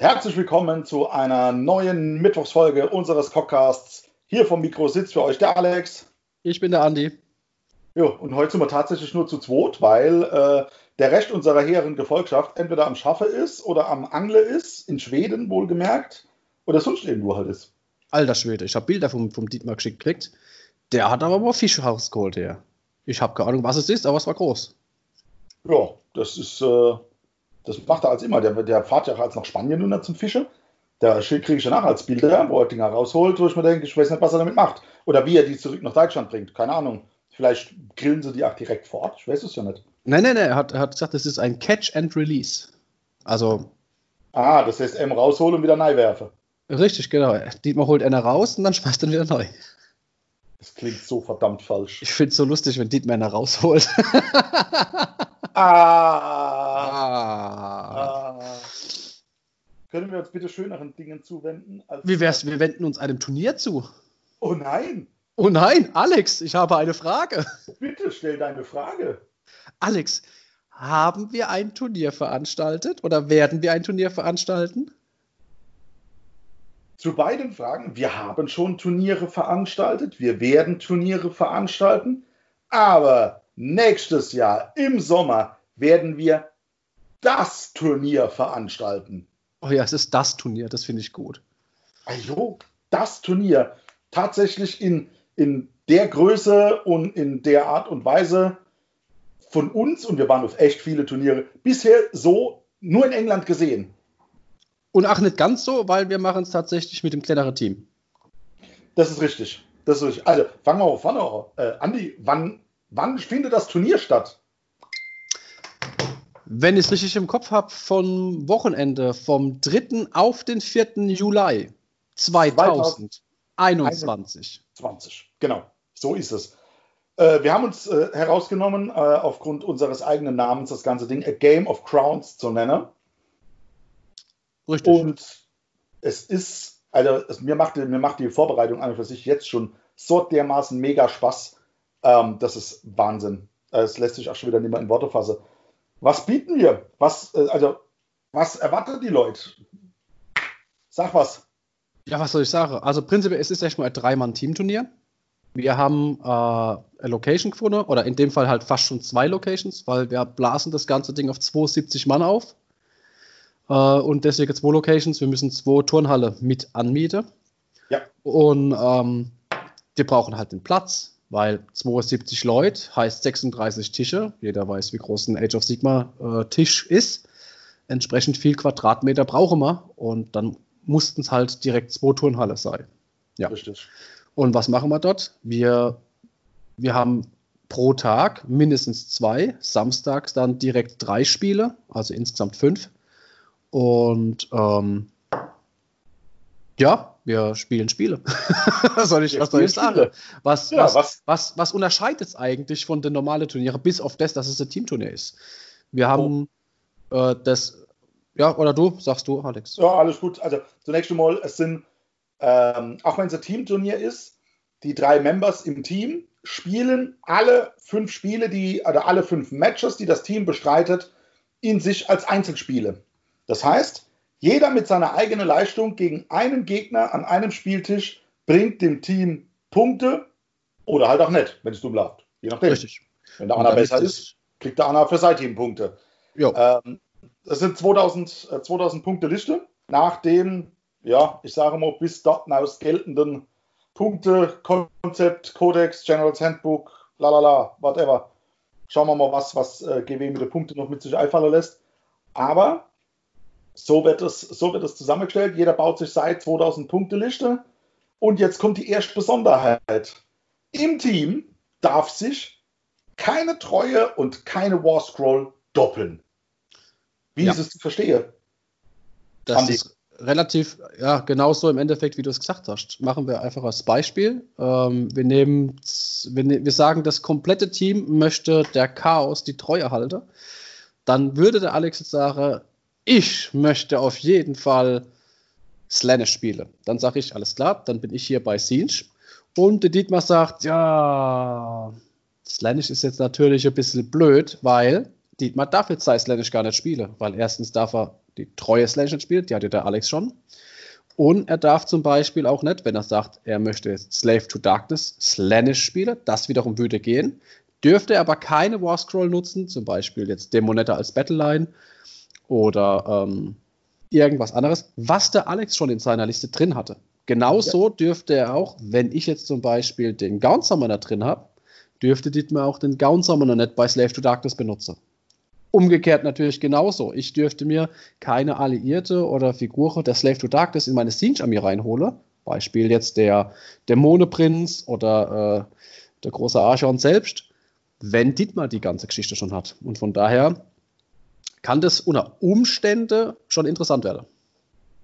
Herzlich willkommen zu einer neuen Mittwochsfolge unseres Podcasts. Hier vom Mikro sitzt für euch der Alex. Ich bin der Andi. Ja, und heute sind wir tatsächlich nur zu zweit, weil äh, der Rest unserer hehren Gefolgschaft entweder am Schaffe ist oder am Angle ist, in Schweden wohlgemerkt, oder sonst irgendwo halt ist. Alter Schwede, ich habe Bilder vom, vom Dietmar geschickt gekriegt. Der hat aber mal Fisch rausgeholt, ja. Ich habe keine Ahnung, was es ist, aber es war groß. Ja, das ist, äh, das macht er als immer. Der, der fährt ja als nach Spanien nur zum Fischen. Da kriege ich danach als Bilder, wo er Dinger rausholt, wo ich mir denke, ich weiß nicht, was er damit macht. Oder wie er die zurück nach Deutschland bringt. Keine Ahnung. Vielleicht grillen sie die auch direkt fort. Ich weiß es ja nicht. Nein, nein, nein. Er hat, er hat gesagt, das ist ein Catch and Release. Also. Ah, das heißt, M rausholen und wieder neu werfen. Richtig, genau. Dietmar holt einer raus und dann schmeißt er wieder neu. Das klingt so verdammt falsch. Ich finde es so lustig, wenn Dietmar einer rausholt. ah. Ah. ah. Können wir uns bitte schöneren Dingen zuwenden? Wie wär's, wir wenden uns einem Turnier zu? Oh nein! Oh nein, Alex, ich habe eine Frage. Bitte stell deine Frage. Alex, haben wir ein Turnier veranstaltet oder werden wir ein Turnier veranstalten? Zu beiden Fragen. Wir haben schon Turniere veranstaltet. Wir werden Turniere veranstalten. Aber nächstes Jahr im Sommer werden wir das Turnier veranstalten. Oh ja, es ist das Turnier. Das finde ich gut. Also, das Turnier. Tatsächlich in, in der Größe und in der Art und Weise von uns, und wir waren auf echt viele Turniere, bisher so nur in England gesehen. Und auch nicht ganz so, weil wir machen es tatsächlich mit dem kleineren Team. Das ist richtig. Das ist richtig. Also, fangen wir auf vorne an. Äh, Andi, wann, wann findet das Turnier statt? Wenn ich es richtig im Kopf habe, vom Wochenende, vom 3. auf den 4. Juli 2021. 20, genau. So ist es. Äh, wir haben uns äh, herausgenommen, äh, aufgrund unseres eigenen Namens das ganze Ding A Game of Crowns zu nennen. Richtig. Und es ist, also es, mir, macht, mir macht die Vorbereitung an und für sich jetzt schon so dermaßen mega Spaß. Ähm, das ist Wahnsinn. Es lässt sich auch schon wieder nicht mehr in Worte fassen. Was bieten wir? Was, äh, also, was erwartet die Leute? Sag was. Ja, was soll ich sagen? Also prinzipiell es ist es erstmal ein Dreimann-Team-Turnier. Wir haben äh, eine Location gefunden, oder in dem Fall halt fast schon zwei Locations, weil wir blasen das ganze Ding auf 72 Mann auf. Äh, und deswegen zwei Locations. Wir müssen zwei Turnhalle mit anmieten. Ja. Und ähm, wir brauchen halt den Platz, weil 72 Leute heißt 36 Tische. Jeder weiß, wie groß ein Age of Sigma äh, Tisch ist. Entsprechend viel Quadratmeter brauchen wir und dann mussten es halt direkt zwei Turnhalle sein. Ja. Richtig. Und was machen wir dort? Wir, wir haben pro Tag mindestens zwei, samstags dann direkt drei Spiele, also insgesamt fünf. Und ähm, ja, wir spielen Spiele. was soll ich, was soll ich sagen? Was, ja, was, was, was, was unterscheidet es eigentlich von den normalen Turnieren, bis auf das, dass es ein Teamturnier ist? Wir haben oh. äh, das, ja, oder du, sagst du, Alex? Ja, alles gut. Also zunächst einmal, es sind, ähm, auch wenn es ein Teamturnier ist, die drei Members im Team spielen alle fünf Spiele, die, oder alle fünf Matches, die das Team bestreitet, in sich als Einzelspiele. Das heißt, jeder mit seiner eigenen Leistung gegen einen Gegner an einem Spieltisch bringt dem Team Punkte oder halt auch nicht, wenn es dumm läuft. Je nachdem. Richtig. Wenn der Anna besser ist, kriegt der Anna für sein Team Punkte. Ähm, das sind 2000, äh, 2000 Punkte Liste nach dem, ja, ich sage mal, bis dort aus geltenden Punkte, Konzept, Codex, General's Handbook, lalala, whatever. Schauen wir mal, was, was äh, GW mit den Punkten noch mit sich einfallen lässt. Aber so wird es, so wird es zusammengestellt. Jeder baut sich seit 2000 Punkte Liste. Und jetzt kommt die erste Besonderheit. Im Team darf sich keine Treue und keine War Scroll doppeln. Wie ja. ist es zu verstehen? Das Andi. ist relativ, ja, genauso im Endeffekt, wie du es gesagt hast. Machen wir einfach als Beispiel. Ähm, wir nehmen, wir, ne-, wir sagen, das komplette Team möchte der Chaos die Treue halten. Dann würde der Alex jetzt sagen, ich möchte auf jeden Fall Slanish spielen. Dann sage ich, alles klar, dann bin ich hier bei Siege. Und Dietmar sagt, ja, Slanish ist jetzt natürlich ein bisschen blöd, weil Dietmar darf jetzt sei Slanish gar nicht spielen, weil erstens darf er die treue Slash nicht spielt, die hatte der Alex schon. Und er darf zum Beispiel auch nicht, wenn er sagt, er möchte Slave to Darkness Slanish spielen, das wiederum würde gehen. Dürfte er aber keine War Scroll nutzen, zum Beispiel jetzt Demonetta als Battleline oder ähm, irgendwas anderes, was der Alex schon in seiner Liste drin hatte. Genauso ja. dürfte er auch, wenn ich jetzt zum Beispiel den Gown Summoner drin habe, dürfte Dietmar auch den Gown Summoner nicht bei Slave to Darkness benutzen. Umgekehrt natürlich genauso. Ich dürfte mir keine Alliierte oder Figur der Slave to Darkness in meine Siege-Armee reinholen. Beispiel jetzt der Dämoneprinz oder äh, der große Archon selbst, wenn Dietmar die ganze Geschichte schon hat. Und von daher kann das unter Umständen schon interessant werden.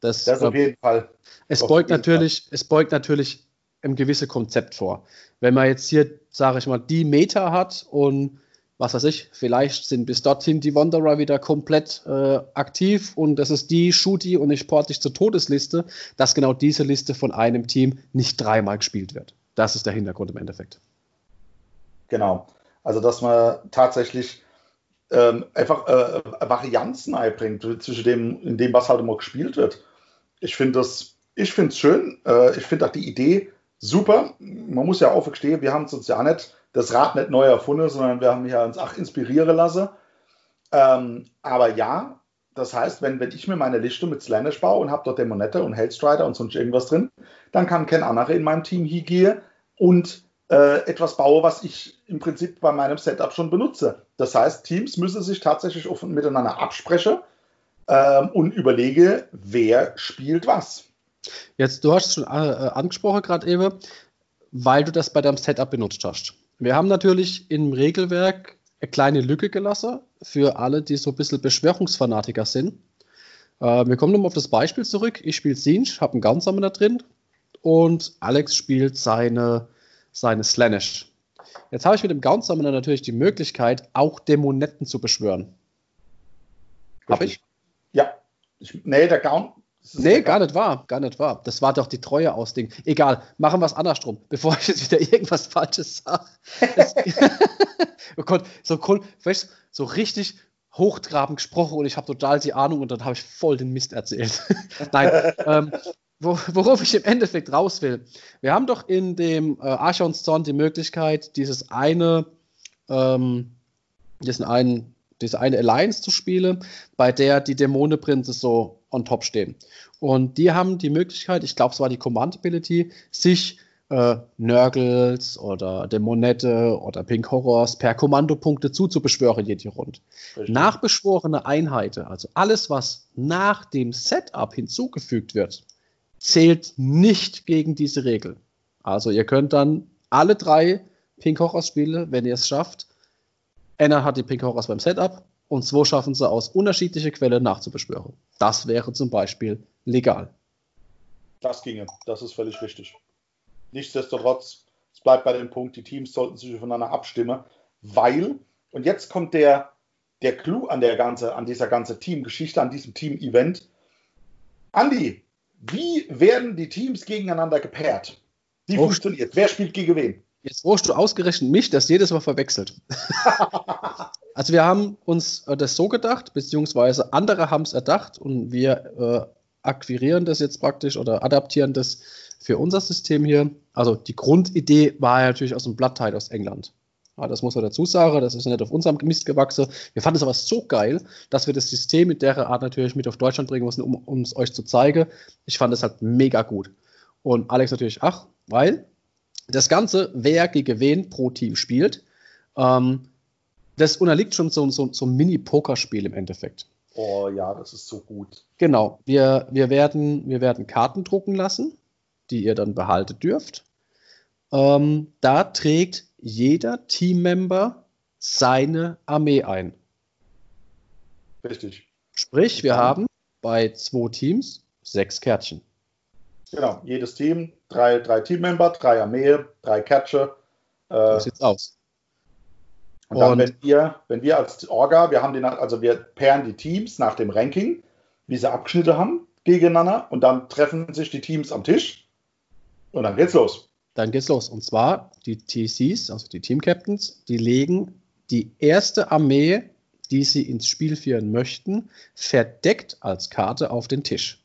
Das, das auf jeden Fall. Es auf beugt natürlich, Fall. es beugt natürlich ein gewisses Konzept vor. Wenn man jetzt hier, sage ich mal, die Meta hat und was weiß ich, vielleicht sind bis dorthin die Wanderer wieder komplett äh, aktiv und das ist die Shooty und ich porte dich zur Todesliste, dass genau diese Liste von einem Team nicht dreimal gespielt wird. Das ist der Hintergrund im Endeffekt. Genau. Also, dass man tatsächlich ähm, einfach äh, Varianzen einbringt zwischen dem, in dem, was halt immer gespielt wird. Ich finde das, ich finde es schön. Äh, ich finde auch die Idee super. Man muss ja auch verstehen, wir haben uns ja nicht das Rad nicht neu erfunden, sondern wir haben ja uns auch inspirieren lassen. Ähm, aber ja, das heißt, wenn, wenn ich mir meine Liste mit Slanish baue und habe dort Dämonette und Hellstrider und sonst irgendwas drin, dann kann kein anderer in meinem Team hier gehen und äh, etwas baue, was ich im Prinzip bei meinem Setup schon benutze. Das heißt, Teams müssen sich tatsächlich offen miteinander absprechen ähm, und überlege, wer spielt was. Jetzt, du hast es schon äh, angesprochen gerade eben, weil du das bei deinem Setup benutzt hast. Wir haben natürlich im Regelwerk eine kleine Lücke gelassen für alle, die so ein bisschen Beschwörungsfanatiker sind. Äh, wir kommen nochmal auf das Beispiel zurück. Ich spiele Singe, habe einen Gansamen da drin und Alex spielt seine seines Slanish. Jetzt habe ich mit dem Gaunt Summoner natürlich die Möglichkeit, auch Dämonetten zu beschwören. Habe ich? Ja. Ich, nee, der Gaunt. Nee, gar nicht wahr, gar nicht wahr. Das war doch die Treue aus Ding. Egal, machen wir es andersrum, bevor ich jetzt wieder irgendwas Falsches sage. oh Gott, so, weißt, so richtig hochtrabend gesprochen und ich habe total die Ahnung und dann habe ich voll den Mist erzählt. Nein, ähm, worauf ich im Endeffekt raus will. Wir haben doch in dem äh, Archons Zorn die Möglichkeit, dieses eine, ähm, diesen einen, diese eine Alliance zu spielen, bei der die Dämonenprinze so on top stehen. Und die haben die Möglichkeit, ich glaube, es war die Command-Ability, sich äh, Nörgels oder Dämonette oder Pink Horrors per Kommandopunkte zuzubeschwören jede Runde. Nachbeschworene Einheiten, also alles, was nach dem Setup hinzugefügt wird, zählt nicht gegen diese Regel. Also ihr könnt dann alle drei Pink Horrors Spiele, wenn ihr es schafft. Einer hat die Pink Horrors beim Setup und zwei schaffen sie aus unterschiedlichen Quellen nachzubeschwören. Das wäre zum Beispiel legal. Das ginge, das ist völlig richtig. Nichtsdestotrotz, es bleibt bei dem Punkt, die Teams sollten sich voneinander abstimmen, weil, und jetzt kommt der, der Clou an, der ganze, an dieser ganzen Teamgeschichte, an diesem Team-Event. Andi, wie werden die Teams gegeneinander gepaart? Wie oh, funktioniert? Wer spielt gegen wen? Jetzt brauchst du ausgerechnet mich, das jedes Mal verwechselt. also wir haben uns äh, das so gedacht, beziehungsweise andere haben es erdacht und wir äh, akquirieren das jetzt praktisch oder adaptieren das für unser System hier. Also die Grundidee war ja natürlich aus dem Blattteil aus England. Ja, das muss man dazu sagen, das ist nicht auf unserem Mist gewachsen. Wir fanden es aber so geil, dass wir das System in der Art natürlich mit auf Deutschland bringen müssen, um es euch zu zeigen. Ich fand es halt mega gut. Und Alex natürlich, ach, weil das Ganze, wer gegen wen pro Team spielt, ähm, das unterliegt schon so, so, so einem Mini-Pokerspiel im Endeffekt. Oh ja, das ist so gut. Genau, wir, wir, werden, wir werden Karten drucken lassen, die ihr dann behalten dürft. Ähm, da trägt jeder Teammember seine Armee ein. Richtig. Sprich, wir haben bei zwei Teams sechs Kärtchen. Genau, jedes Team, drei, drei Teammember, drei Armee, drei Kärtchen. Äh, so sieht's aus. Und dann, und wenn wir, wenn wir als Orga, wir haben den, also wir pairen die Teams nach dem Ranking, wie sie Abschnitte haben, gegeneinander und dann treffen sich die Teams am Tisch und dann geht's los. Dann geht's los. Und zwar die TCs, also die Team Captains, die legen die erste Armee die sie ins Spiel führen möchten, verdeckt als Karte auf den Tisch.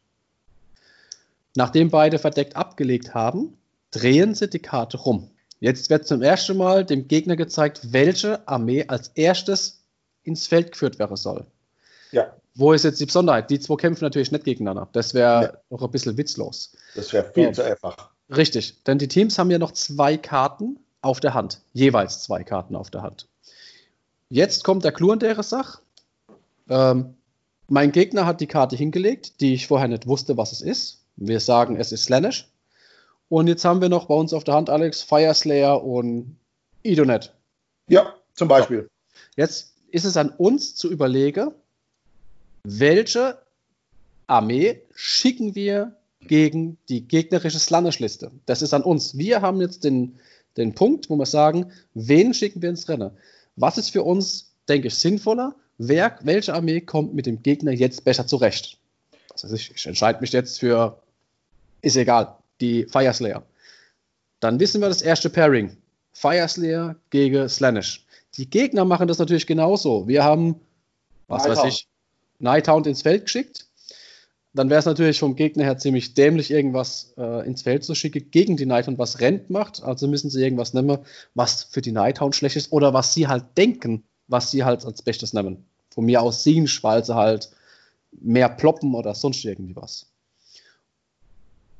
Nachdem beide verdeckt abgelegt haben, drehen sie die Karte rum. Jetzt wird zum ersten Mal dem Gegner gezeigt, welche Armee als erstes ins Feld geführt werden soll. Ja. Wo ist jetzt die Besonderheit? Die zwei kämpfen natürlich nicht gegeneinander. Das wäre ja. noch ein bisschen witzlos. Das wäre viel ja. zu einfach. Richtig, denn die Teams haben ja noch zwei Karten auf der Hand. Jeweils zwei Karten auf der Hand. Jetzt kommt der Clou an der Sache. Ähm, mein Gegner hat die Karte hingelegt, die ich vorher nicht wusste, was es ist. Wir sagen, es ist Slanish. Und jetzt haben wir noch bei uns auf der Hand, Alex, Fireslayer und Idonet. Ja, zum Beispiel. So. Jetzt ist es an uns zu überlegen, welche Armee schicken wir gegen die gegnerische Slanish-Liste. Das ist an uns. Wir haben jetzt den, den Punkt, wo wir sagen, wen schicken wir ins Rennen? Was ist für uns, denke ich, sinnvoller? Wer, welche Armee kommt mit dem Gegner jetzt besser zurecht? Also ich, ich entscheide mich jetzt für, ist egal, die Fireslayer. Dann wissen wir das erste Pairing. Fireslayer gegen Slanish. Die Gegner machen das natürlich genauso. Wir haben, was Nighthound. weiß ich, Nighthound ins Feld geschickt. Dann wäre es natürlich vom Gegner her ziemlich dämlich, irgendwas äh, ins Feld zu schicken gegen die Nighthound, was Rent macht. Also müssen sie irgendwas nehmen, was für die Nighthound schlecht ist oder was sie halt denken, was sie halt als Bestes nehmen. Von mir aus sehen, sie halt mehr ploppen oder sonst irgendwie was.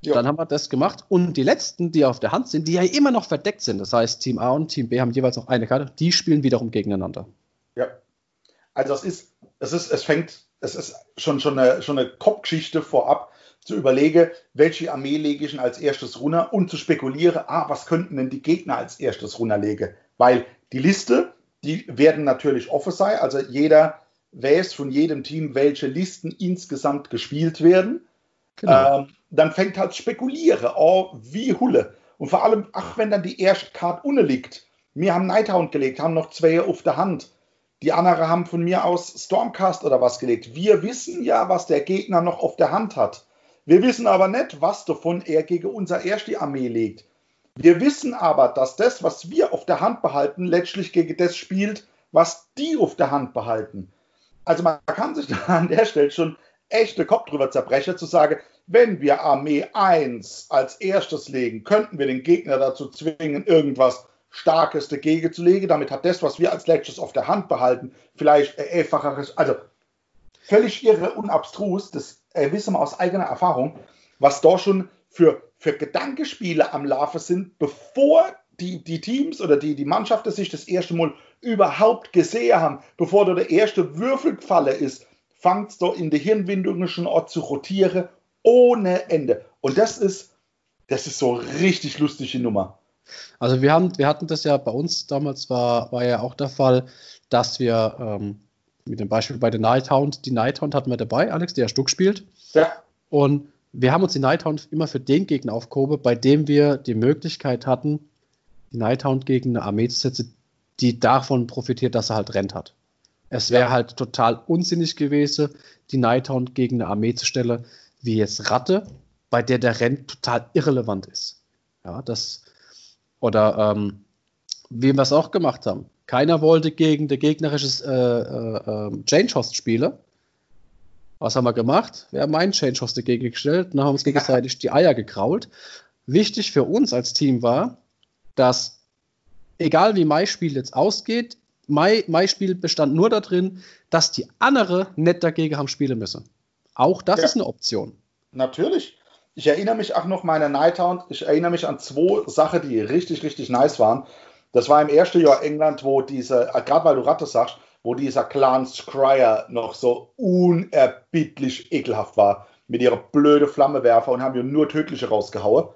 Jo. Dann haben wir das gemacht. Und die letzten, die auf der Hand sind, die ja immer noch verdeckt sind, das heißt, Team A und Team B haben jeweils noch eine Karte, die spielen wiederum gegeneinander. Ja. Also es ist, es ist, es fängt, es ist schon, schon eine, schon eine Kopfgeschichte vorab, zu überlegen, welche Armee lege ich denn als erstes runter und zu spekulieren, ah, was könnten denn die Gegner als erstes runterlegen? Weil die Liste, die werden natürlich offen sein, also jeder weiß von jedem Team, welche Listen insgesamt gespielt werden. Genau. Ähm, dann fängt halt spekuliere, oh, wie Hulle. Und vor allem, ach, wenn dann die erste Karte unten liegt. Wir haben Nighthound gelegt, haben noch zwei auf der Hand. Die anderen haben von mir aus Stormcast oder was gelegt. Wir wissen ja, was der Gegner noch auf der Hand hat. Wir wissen aber nicht, was davon er gegen unser erste Armee legt. Wir wissen aber, dass das, was wir auf der Hand behalten, letztlich gegen das spielt, was die auf der Hand behalten. Also man kann sich da an der Stelle schon echte Kopf drüber zerbrechen, zu sagen, wenn wir Armee 1 als erstes legen, könnten wir den Gegner dazu zwingen, irgendwas Starkes dagegen zu legen. Damit hat das, was wir als letztes auf der Hand behalten, vielleicht einfacheres, also völlig irre und abstrus, das äh, wissen wir aus eigener Erfahrung, was da schon für, für Gedankenspiele am Laufen sind, bevor die, die Teams oder die, die Mannschaften sich das erste Mal überhaupt gesehen haben, bevor da der erste Würfelfalle ist, fängt es da in der Hirnwindungen schon an zu rotieren ohne Ende. Und das ist, das ist so richtig lustige Nummer. Also wir haben, wir hatten das ja bei uns damals war, war ja auch der Fall, dass wir ähm, mit dem Beispiel bei der Nighthound, die Nighthound hatten wir dabei, Alex, der ja Stuck spielt. Ja. Und wir haben uns die Nighthound immer für den Gegner aufgehoben, bei dem wir die Möglichkeit hatten, die Nighthound gegen eine Armee zu setzen, die davon profitiert, dass er halt rennt hat. Es wäre ja. halt total unsinnig gewesen, die Nighthound gegen eine Armee zu stellen, wie jetzt Ratte, bei der der Renn total irrelevant ist. Ja, das, oder ähm, wie wir es auch gemacht haben. Keiner wollte gegen der gegnerische äh, äh, ähm, Change Host spielen. Was haben wir gemacht? Wir haben einen Change Host dagegen gestellt und haben uns gegenseitig die Eier gekrault. Wichtig für uns als Team war, dass egal wie mein Spiel jetzt ausgeht, mein, mein Spiel bestand nur darin, dass die andere nicht dagegen haben spielen müssen. Auch das ja. ist eine Option. Natürlich. Ich erinnere mich auch noch meine Nighthound. Ich erinnere mich an zwei Sachen, die richtig, richtig nice waren. Das war im ersten Jahr England, wo diese, äh, gerade weil du Ratte sagst, wo dieser Clan Scryer noch so unerbittlich ekelhaft war. Mit ihrer blöde Flammewerfer und haben ja nur tödliche rausgehauen.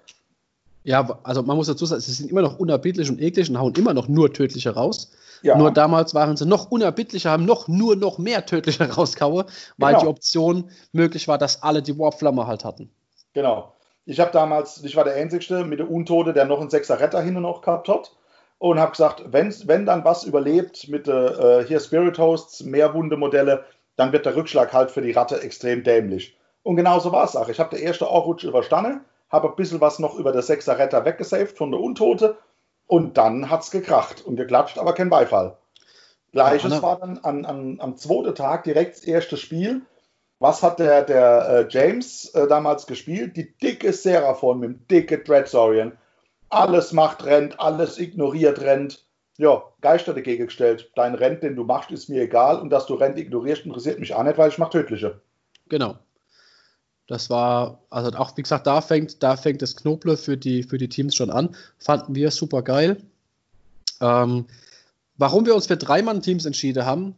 Ja, also man muss dazu sagen, sie sind immer noch unerbittlich und eklig und hauen immer noch nur tödliche raus. Ja. Nur damals waren sie noch unerbittlicher, haben noch nur noch mehr tödliche rauskaue, weil genau. die Option möglich war, dass alle die Warpflamme halt hatten. Genau. Ich habe damals, ich war der Einzige mit der Untote, der noch einen Sechser Retter hin und noch gehabt hat. Und habe gesagt, wenn, wenn dann was überlebt mit äh, hier Spirit Hosts, Mehrwunde-Modelle, dann wird der Rückschlag halt für die Ratte extrem dämlich. Und genauso war es auch. Ich habe der erste Auch-Rutsch überstanden, habe ein bisschen was noch über der Sechser Retter weggesaved von der Untote und dann hat es gekracht und geklatscht, aber kein Beifall. Gleiches war dann an, an, am zweiten Tag direkt das erste Spiel. Was hat der, der äh, James äh, damals gespielt? Die dicke Seraphon mit dem dicke Dreadsorian. Alles macht rennt, alles ignoriert rennt. Ja, Geister dagegen gestellt. Dein Rent, den du machst, ist mir egal. Und dass du Rent ignorierst, interessiert mich auch nicht, weil ich mache tödliche. Genau. Das war, also auch wie gesagt, da fängt, da fängt das Knoble für die, für die Teams schon an. Fanden wir super geil. Ähm, warum wir uns für Dreimann-Teams entschieden haben,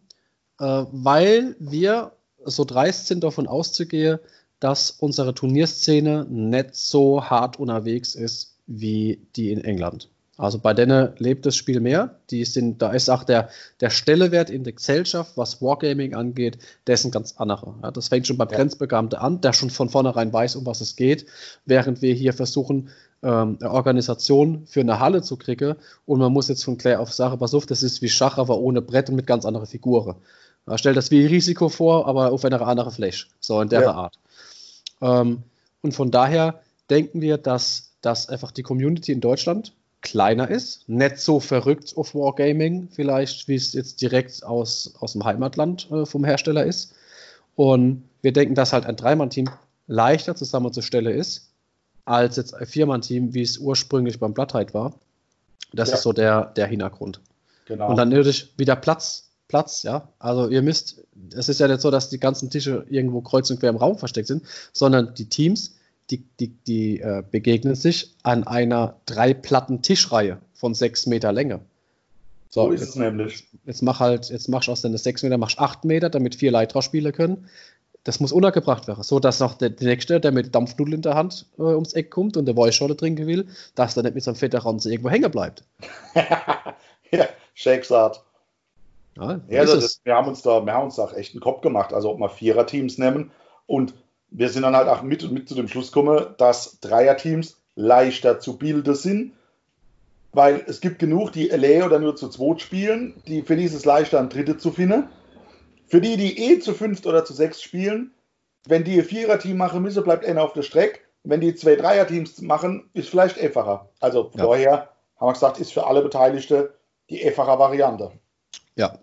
äh, weil wir so dreist sind, davon auszugehen, dass unsere Turnierszene nicht so hart unterwegs ist wie die in England. Also bei denen lebt das Spiel mehr. Die sind, da ist auch der, der Stellewert in der Gesellschaft, was Wargaming angeht, der ist ein ganz anderer. Ja, das fängt schon beim ja. Grenzbegabten an, der schon von vornherein weiß, um was es geht, während wir hier versuchen, ähm, eine Organisation für eine Halle zu kriegen und man muss jetzt von Claire auf Sache, pass auf, das ist wie Schach, aber ohne Brett und mit ganz anderen Figuren. Ja, stellt das wie Risiko vor, aber auf eine andere Fläche. So in der ja. Art. Ähm, und von daher denken wir, dass, dass einfach die Community in Deutschland kleiner ist, nicht so verrückt auf Wargaming, vielleicht wie es jetzt direkt aus, aus dem Heimatland äh, vom Hersteller ist. Und wir denken, dass halt ein Dreimann-Team leichter zusammenzustellen ist, als jetzt ein Viermann-Team, wie es ursprünglich beim Blattheit war. Das ja. ist so der, der Hintergrund. Genau. Und dann natürlich wieder Platz, Platz, ja. Also ihr müsst, es ist ja nicht so, dass die ganzen Tische irgendwo kreuz und quer im Raum versteckt sind, sondern die Teams die, die, die äh, begegnen sich an einer drei Platten Tischreihe von sechs Meter Länge. So, so ist jetzt, es nämlich. Jetzt mach halt, jetzt machst du aus deinen sechs Meter, machst acht Meter, damit vier Leiter spielen können. Das muss untergebracht werden, so dass noch der, der Nächste, der mit Dampfnudel in der Hand äh, ums Eck kommt und der Weißschorle trinken will, dass der nicht mit so einem fetten Ranze irgendwo hängen bleibt. ja, Shakesart. Ja, ja das, wir haben uns da, wir haben uns da echt einen Kopf gemacht, also ob wir Vierer-Teams nehmen und wir sind dann halt auch mit, mit zu dem Schluss gekommen, dass Dreierteams leichter zu bilden sind, weil es gibt genug, die LA oder nur zu zweit spielen, die für dieses leichter ein Dritte zu finden. Für die, die eh zu fünft oder zu sechs spielen, wenn die ein Vierer-Team machen müssen, bleibt einer auf der Strecke. Wenn die zwei Dreier-Teams machen, ist vielleicht einfacher. Also ja. vorher haben wir gesagt, ist für alle Beteiligten die einfache Variante. Ja,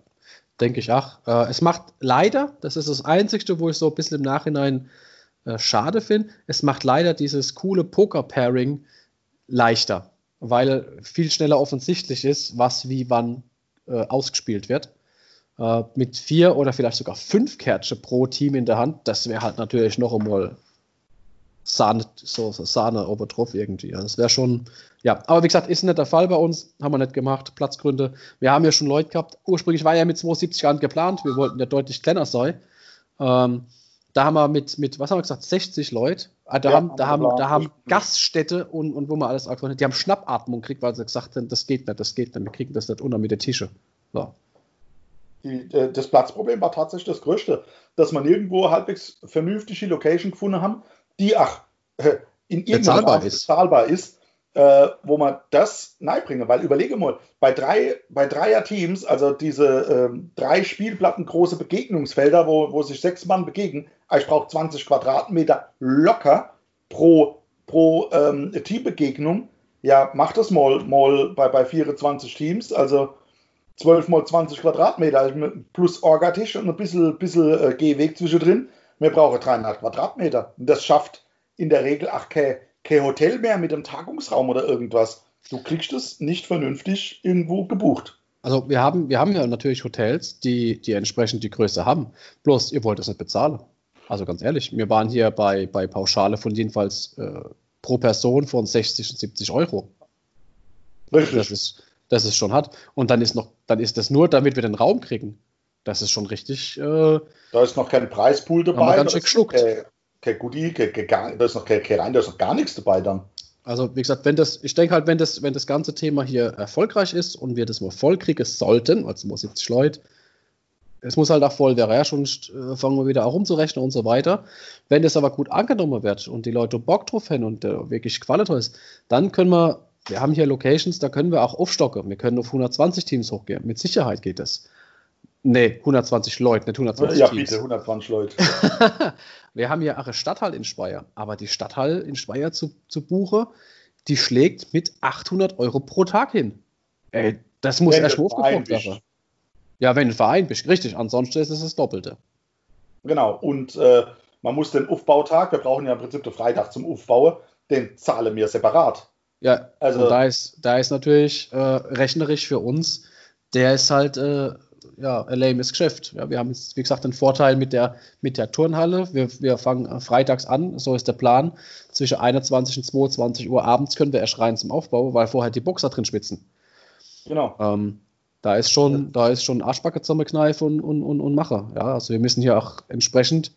denke ich auch. Äh, es macht leider, das ist das Einzige, wo ich so ein bisschen im Nachhinein äh, schade finde. Es macht leider dieses coole Poker-Pairing leichter, weil viel schneller offensichtlich ist, was wie wann äh, ausgespielt wird. Äh, mit vier oder vielleicht sogar fünf Kärtchen pro Team in der Hand, das wäre halt natürlich noch einmal Sahne, so, so Sahne obendrauf irgendwie. Also das wäre schon, ja, aber wie gesagt, ist nicht der Fall bei uns, haben wir nicht gemacht, Platzgründe. Wir haben ja schon Leute gehabt, ursprünglich war ja mit 72 Jahren geplant, wir wollten ja deutlich kleiner sein. Ähm, da haben wir mit, mit was haben wir gesagt, 60 Leute. Ah, da, ja, haben, da, haben, da haben Gaststätte und, und wo man alles angefangen die haben Schnappatmung gekriegt, weil sie gesagt haben, das geht nicht, das geht nicht, wir kriegen das nicht unter mit der Tische. So. Die, äh, das Platzproblem war tatsächlich das Größte, dass man irgendwo halbwegs vernünftige Location gefunden haben, die ach, äh, in irgendeiner Weise bezahlbar ist äh, wo man das bringen. Weil überlege mal, bei drei, bei Dreier-Teams, also diese äh, drei Spielplatten große Begegnungsfelder, wo, wo sich sechs Mann begegnen, ah, ich brauche 20 Quadratmeter locker pro, pro ähm, Teambegegnung. Ja, mach das mal, mal bei, bei 24 Teams, also 12 mal 20 Quadratmeter also plus Orgatisch und ein bisschen, bisschen äh, Gehweg zwischendrin. Wir brauchen 300 Quadratmeter. Und das schafft in der Regel auch kein kein Hotel mehr mit einem Tagungsraum oder irgendwas. Du kriegst es nicht vernünftig irgendwo gebucht. Also wir haben, wir haben ja natürlich Hotels, die, die entsprechend die Größe haben. Bloß ihr wollt es nicht bezahlen. Also ganz ehrlich, wir waren hier bei, bei Pauschale von jedenfalls äh, pro Person von 60 und 70 Euro. Richtig. Das ist, das ist schon hat. Und dann ist noch, dann ist das nur, damit wir den Raum kriegen. Das ist schon richtig. Äh, da ist noch kein Preispool dabei. Ganz schön geschluckt. Kein Goodie, kein, kein, da ist noch kein, kein rein, da ist noch gar nichts dabei dann. Also, wie gesagt, wenn das, ich denke halt, wenn das, wenn das ganze Thema hier erfolgreich ist und wir das mal voll kriegen sollten, also mal 70 Leute, es muss halt auch voll werden, ja, schon äh, fangen wir wieder auch umzurechnen und so weiter. Wenn das aber gut angenommen wird und die Leute Bock drauf haben und äh, wirklich qualitativ ist, dann können wir, wir haben hier Locations, da können wir auch aufstocken. Wir können auf 120 Teams hochgehen. Mit Sicherheit geht das. Nee, 120 Leute, nicht 120 Ja, Teams. bitte, 120 Leute. wir haben hier eine Stadthalle in Speyer, aber die Stadthalle in Speyer zu, zu Buche, die schlägt mit 800 Euro pro Tag hin. Ey, das muss erst hochgekommen werden. Ja, wenn du ein Verein bist, richtig. Ansonsten ist es das Doppelte. Genau. Und äh, man muss den Aufbautag, wir brauchen ja im Prinzip den Freitag zum Aufbauen, den zahlen wir separat. Ja, also da ist, da ist natürlich äh, rechnerisch für uns, der ist halt äh, ja, ein lames Geschäft. Ja, wir haben jetzt, wie gesagt, den Vorteil mit der, mit der Turnhalle. Wir, wir fangen freitags an, so ist der Plan. Zwischen 21 und 22 Uhr abends können wir erst rein zum Aufbau, weil vorher die Boxer drin schwitzen. Genau. Ähm, da ist schon, ja. da ist schon Arschbacke zusammenkneifen und, und, und, und Mache. Ja, also wir müssen hier auch entsprechend,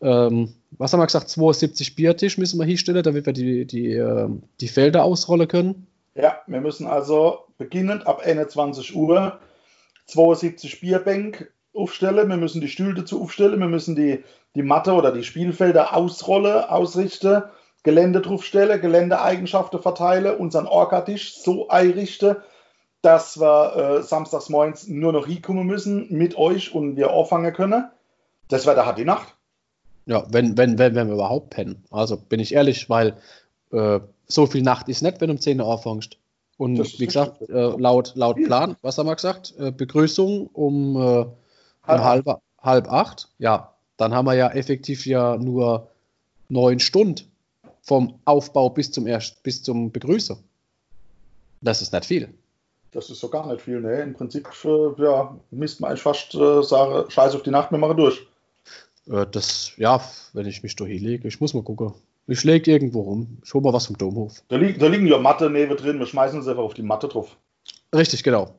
ähm, was haben wir gesagt, 72 Biertisch müssen wir hinstellen, damit wir die, die, äh, die Felder ausrollen können. Ja, wir müssen also beginnend ab 21 Uhr 72 Bierbänk aufstellen, wir müssen die Stühle dazu aufstellen, wir müssen die, die Matte oder die Spielfelder ausrollen, ausrichten, Gelände draufstellen, Geländeeigenschaften verteilen, unseren Orca-Tisch so einrichten, dass wir äh, samstags morgens nur noch hinkommen müssen mit euch und wir anfangen können. Das da hat die Nacht. Ja, wenn, wenn, wenn, wenn wir überhaupt pennen. Also bin ich ehrlich, weil äh, so viel Nacht ist nicht, wenn du um 10 Uhr anfängst. Und das wie gesagt, äh, laut, laut Plan, was haben wir gesagt? Äh, Begrüßung um, äh, um halb, halb acht. Ja, dann haben wir ja effektiv ja nur neun Stunden vom Aufbau bis zum, Erst, bis zum Begrüßer. Das ist nicht viel. Das ist so gar nicht viel, ne? Im Prinzip, äh, ja, müsste man eigentlich fast äh, sagen, scheiß auf die Nacht, wir machen durch. Äh, das, ja, wenn ich mich da hinlege, ich muss mal gucken. Ich schläge irgendwo rum. Ich hole mal was vom Domhof. Da, li da liegen ja Matte neben drin. Wir schmeißen uns einfach auf die Matte drauf. Richtig, genau.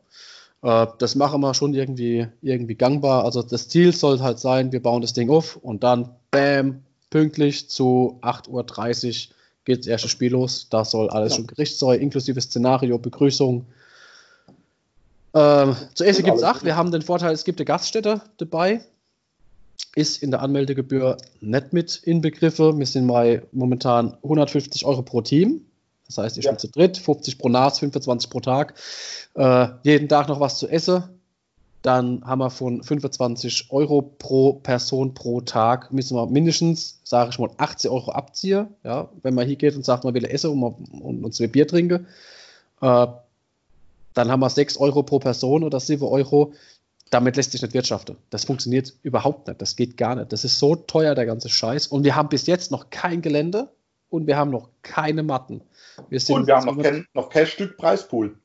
Äh, das machen wir schon irgendwie, irgendwie gangbar. Also das Ziel soll halt sein, wir bauen das Ding auf und dann, bam, pünktlich zu 8.30 Uhr geht das erste Spiel los. Da soll alles ja. schon gerichtet sein, inklusive Szenario, Begrüßung. Ähm, zuerst gibt es auch, wir haben den Vorteil, es gibt eine Gaststätte dabei ist in der Anmeldegebühr nicht mit inbegriffen. Wir sind bei momentan 150 Euro pro Team. Das heißt, ich ja. bin zu dritt, 50 pro Nas, 25 pro Tag. Äh, jeden Tag noch was zu essen. Dann haben wir von 25 Euro pro Person pro Tag, müssen wir mindestens, sage ich mal, 80 Euro abziehen. Ja, wenn man hier geht und sagt, man will essen und, man, und, und zwei Bier trinken. Äh, dann haben wir 6 Euro pro Person oder 7 Euro damit lässt sich nicht wirtschaften. Das funktioniert überhaupt nicht. Das geht gar nicht. Das ist so teuer, der ganze Scheiß. Und wir haben bis jetzt noch kein Gelände und wir haben noch keine Matten. Wir und wir haben noch kein, noch kein Stück Preispool.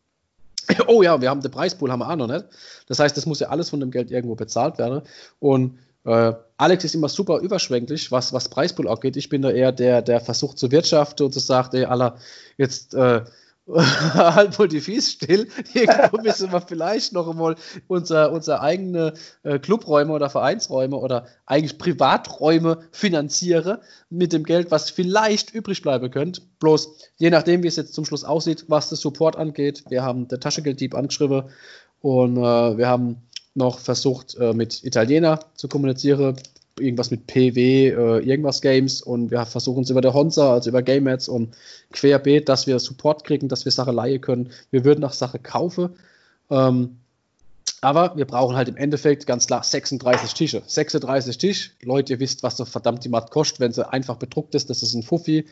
Oh ja, wir haben den Preispool, haben wir auch noch nicht. Das heißt, das muss ja alles von dem Geld irgendwo bezahlt werden. Und äh, Alex ist immer super überschwänglich, was, was Preispool angeht. Ich bin da eher der, der versucht zu wirtschaften und zu sagt, ey, aller, jetzt äh, halt wohl die Fies still. Irgendwo müssen wir vielleicht noch einmal unser, unser eigene äh, Clubräume oder Vereinsräume oder eigentlich Privaträume finanzieren mit dem Geld, was vielleicht übrig bleiben könnte. Bloß je nachdem, wie es jetzt zum Schluss aussieht, was das Support angeht. Wir haben der Taschengelddieb angeschrieben und äh, wir haben noch versucht, äh, mit Italiener zu kommunizieren irgendwas mit PW, äh, irgendwas Games und wir versuchen es über der Honza, also über Game Ads und querbeet, dass wir Support kriegen, dass wir Sache leihen können. Wir würden nach Sache kaufen. Ähm, aber wir brauchen halt im Endeffekt ganz klar 36 Tische. 36 Tisch. Leute, ihr wisst, was so verdammt die Matt kostet, wenn sie einfach bedruckt ist. Das ist ein Fuffi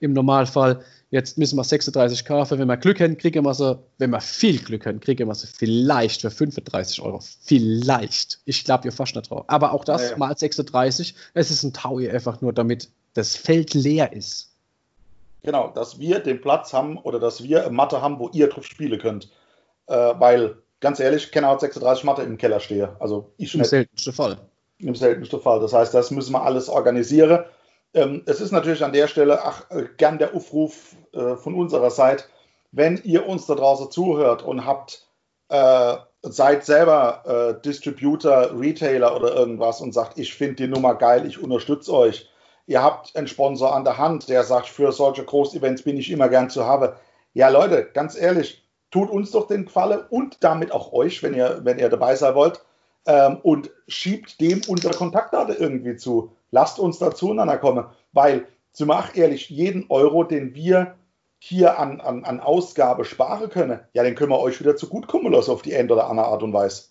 im Normalfall. Jetzt müssen wir 36 kaufen. Wenn wir Glück haben, kriegen wir sie, wenn wir viel Glück haben, kriegen wir sie vielleicht für 35 Euro. Vielleicht. Ich glaube ihr fast nicht drauf. Aber auch das ja, ja. mal 36. Es ist ein Taui einfach nur, damit das Feld leer ist. Genau, dass wir den Platz haben oder dass wir Matte haben, wo ihr drauf spielen könnt. Äh, weil, ganz ehrlich, Kenner hat 36 Matte im Keller stehe. Also ich Im seltensten Fall. Im seltensten Fall. Das heißt, das müssen wir alles organisieren. Ähm, es ist natürlich an der Stelle ach, äh, gern der Aufruf äh, von unserer Seite, wenn ihr uns da draußen zuhört und habt, äh, seid selber äh, Distributor, Retailer oder irgendwas und sagt, ich finde die Nummer geil, ich unterstütze euch. Ihr habt einen Sponsor an der Hand, der sagt, für solche Groß-Events bin ich immer gern zu haben. Ja, Leute, ganz ehrlich, tut uns doch den Gefallen und damit auch euch, wenn ihr, wenn ihr dabei sein wollt, ähm, und schiebt dem unsere Kontaktdaten irgendwie zu. Lasst uns da zueinander kommen, weil, zu auch ehrlich, jeden Euro, den wir hier an, an, an Ausgabe sparen können, ja, den können wir euch wieder zugutekommen lassen auf die eine oder andere Art und Weise.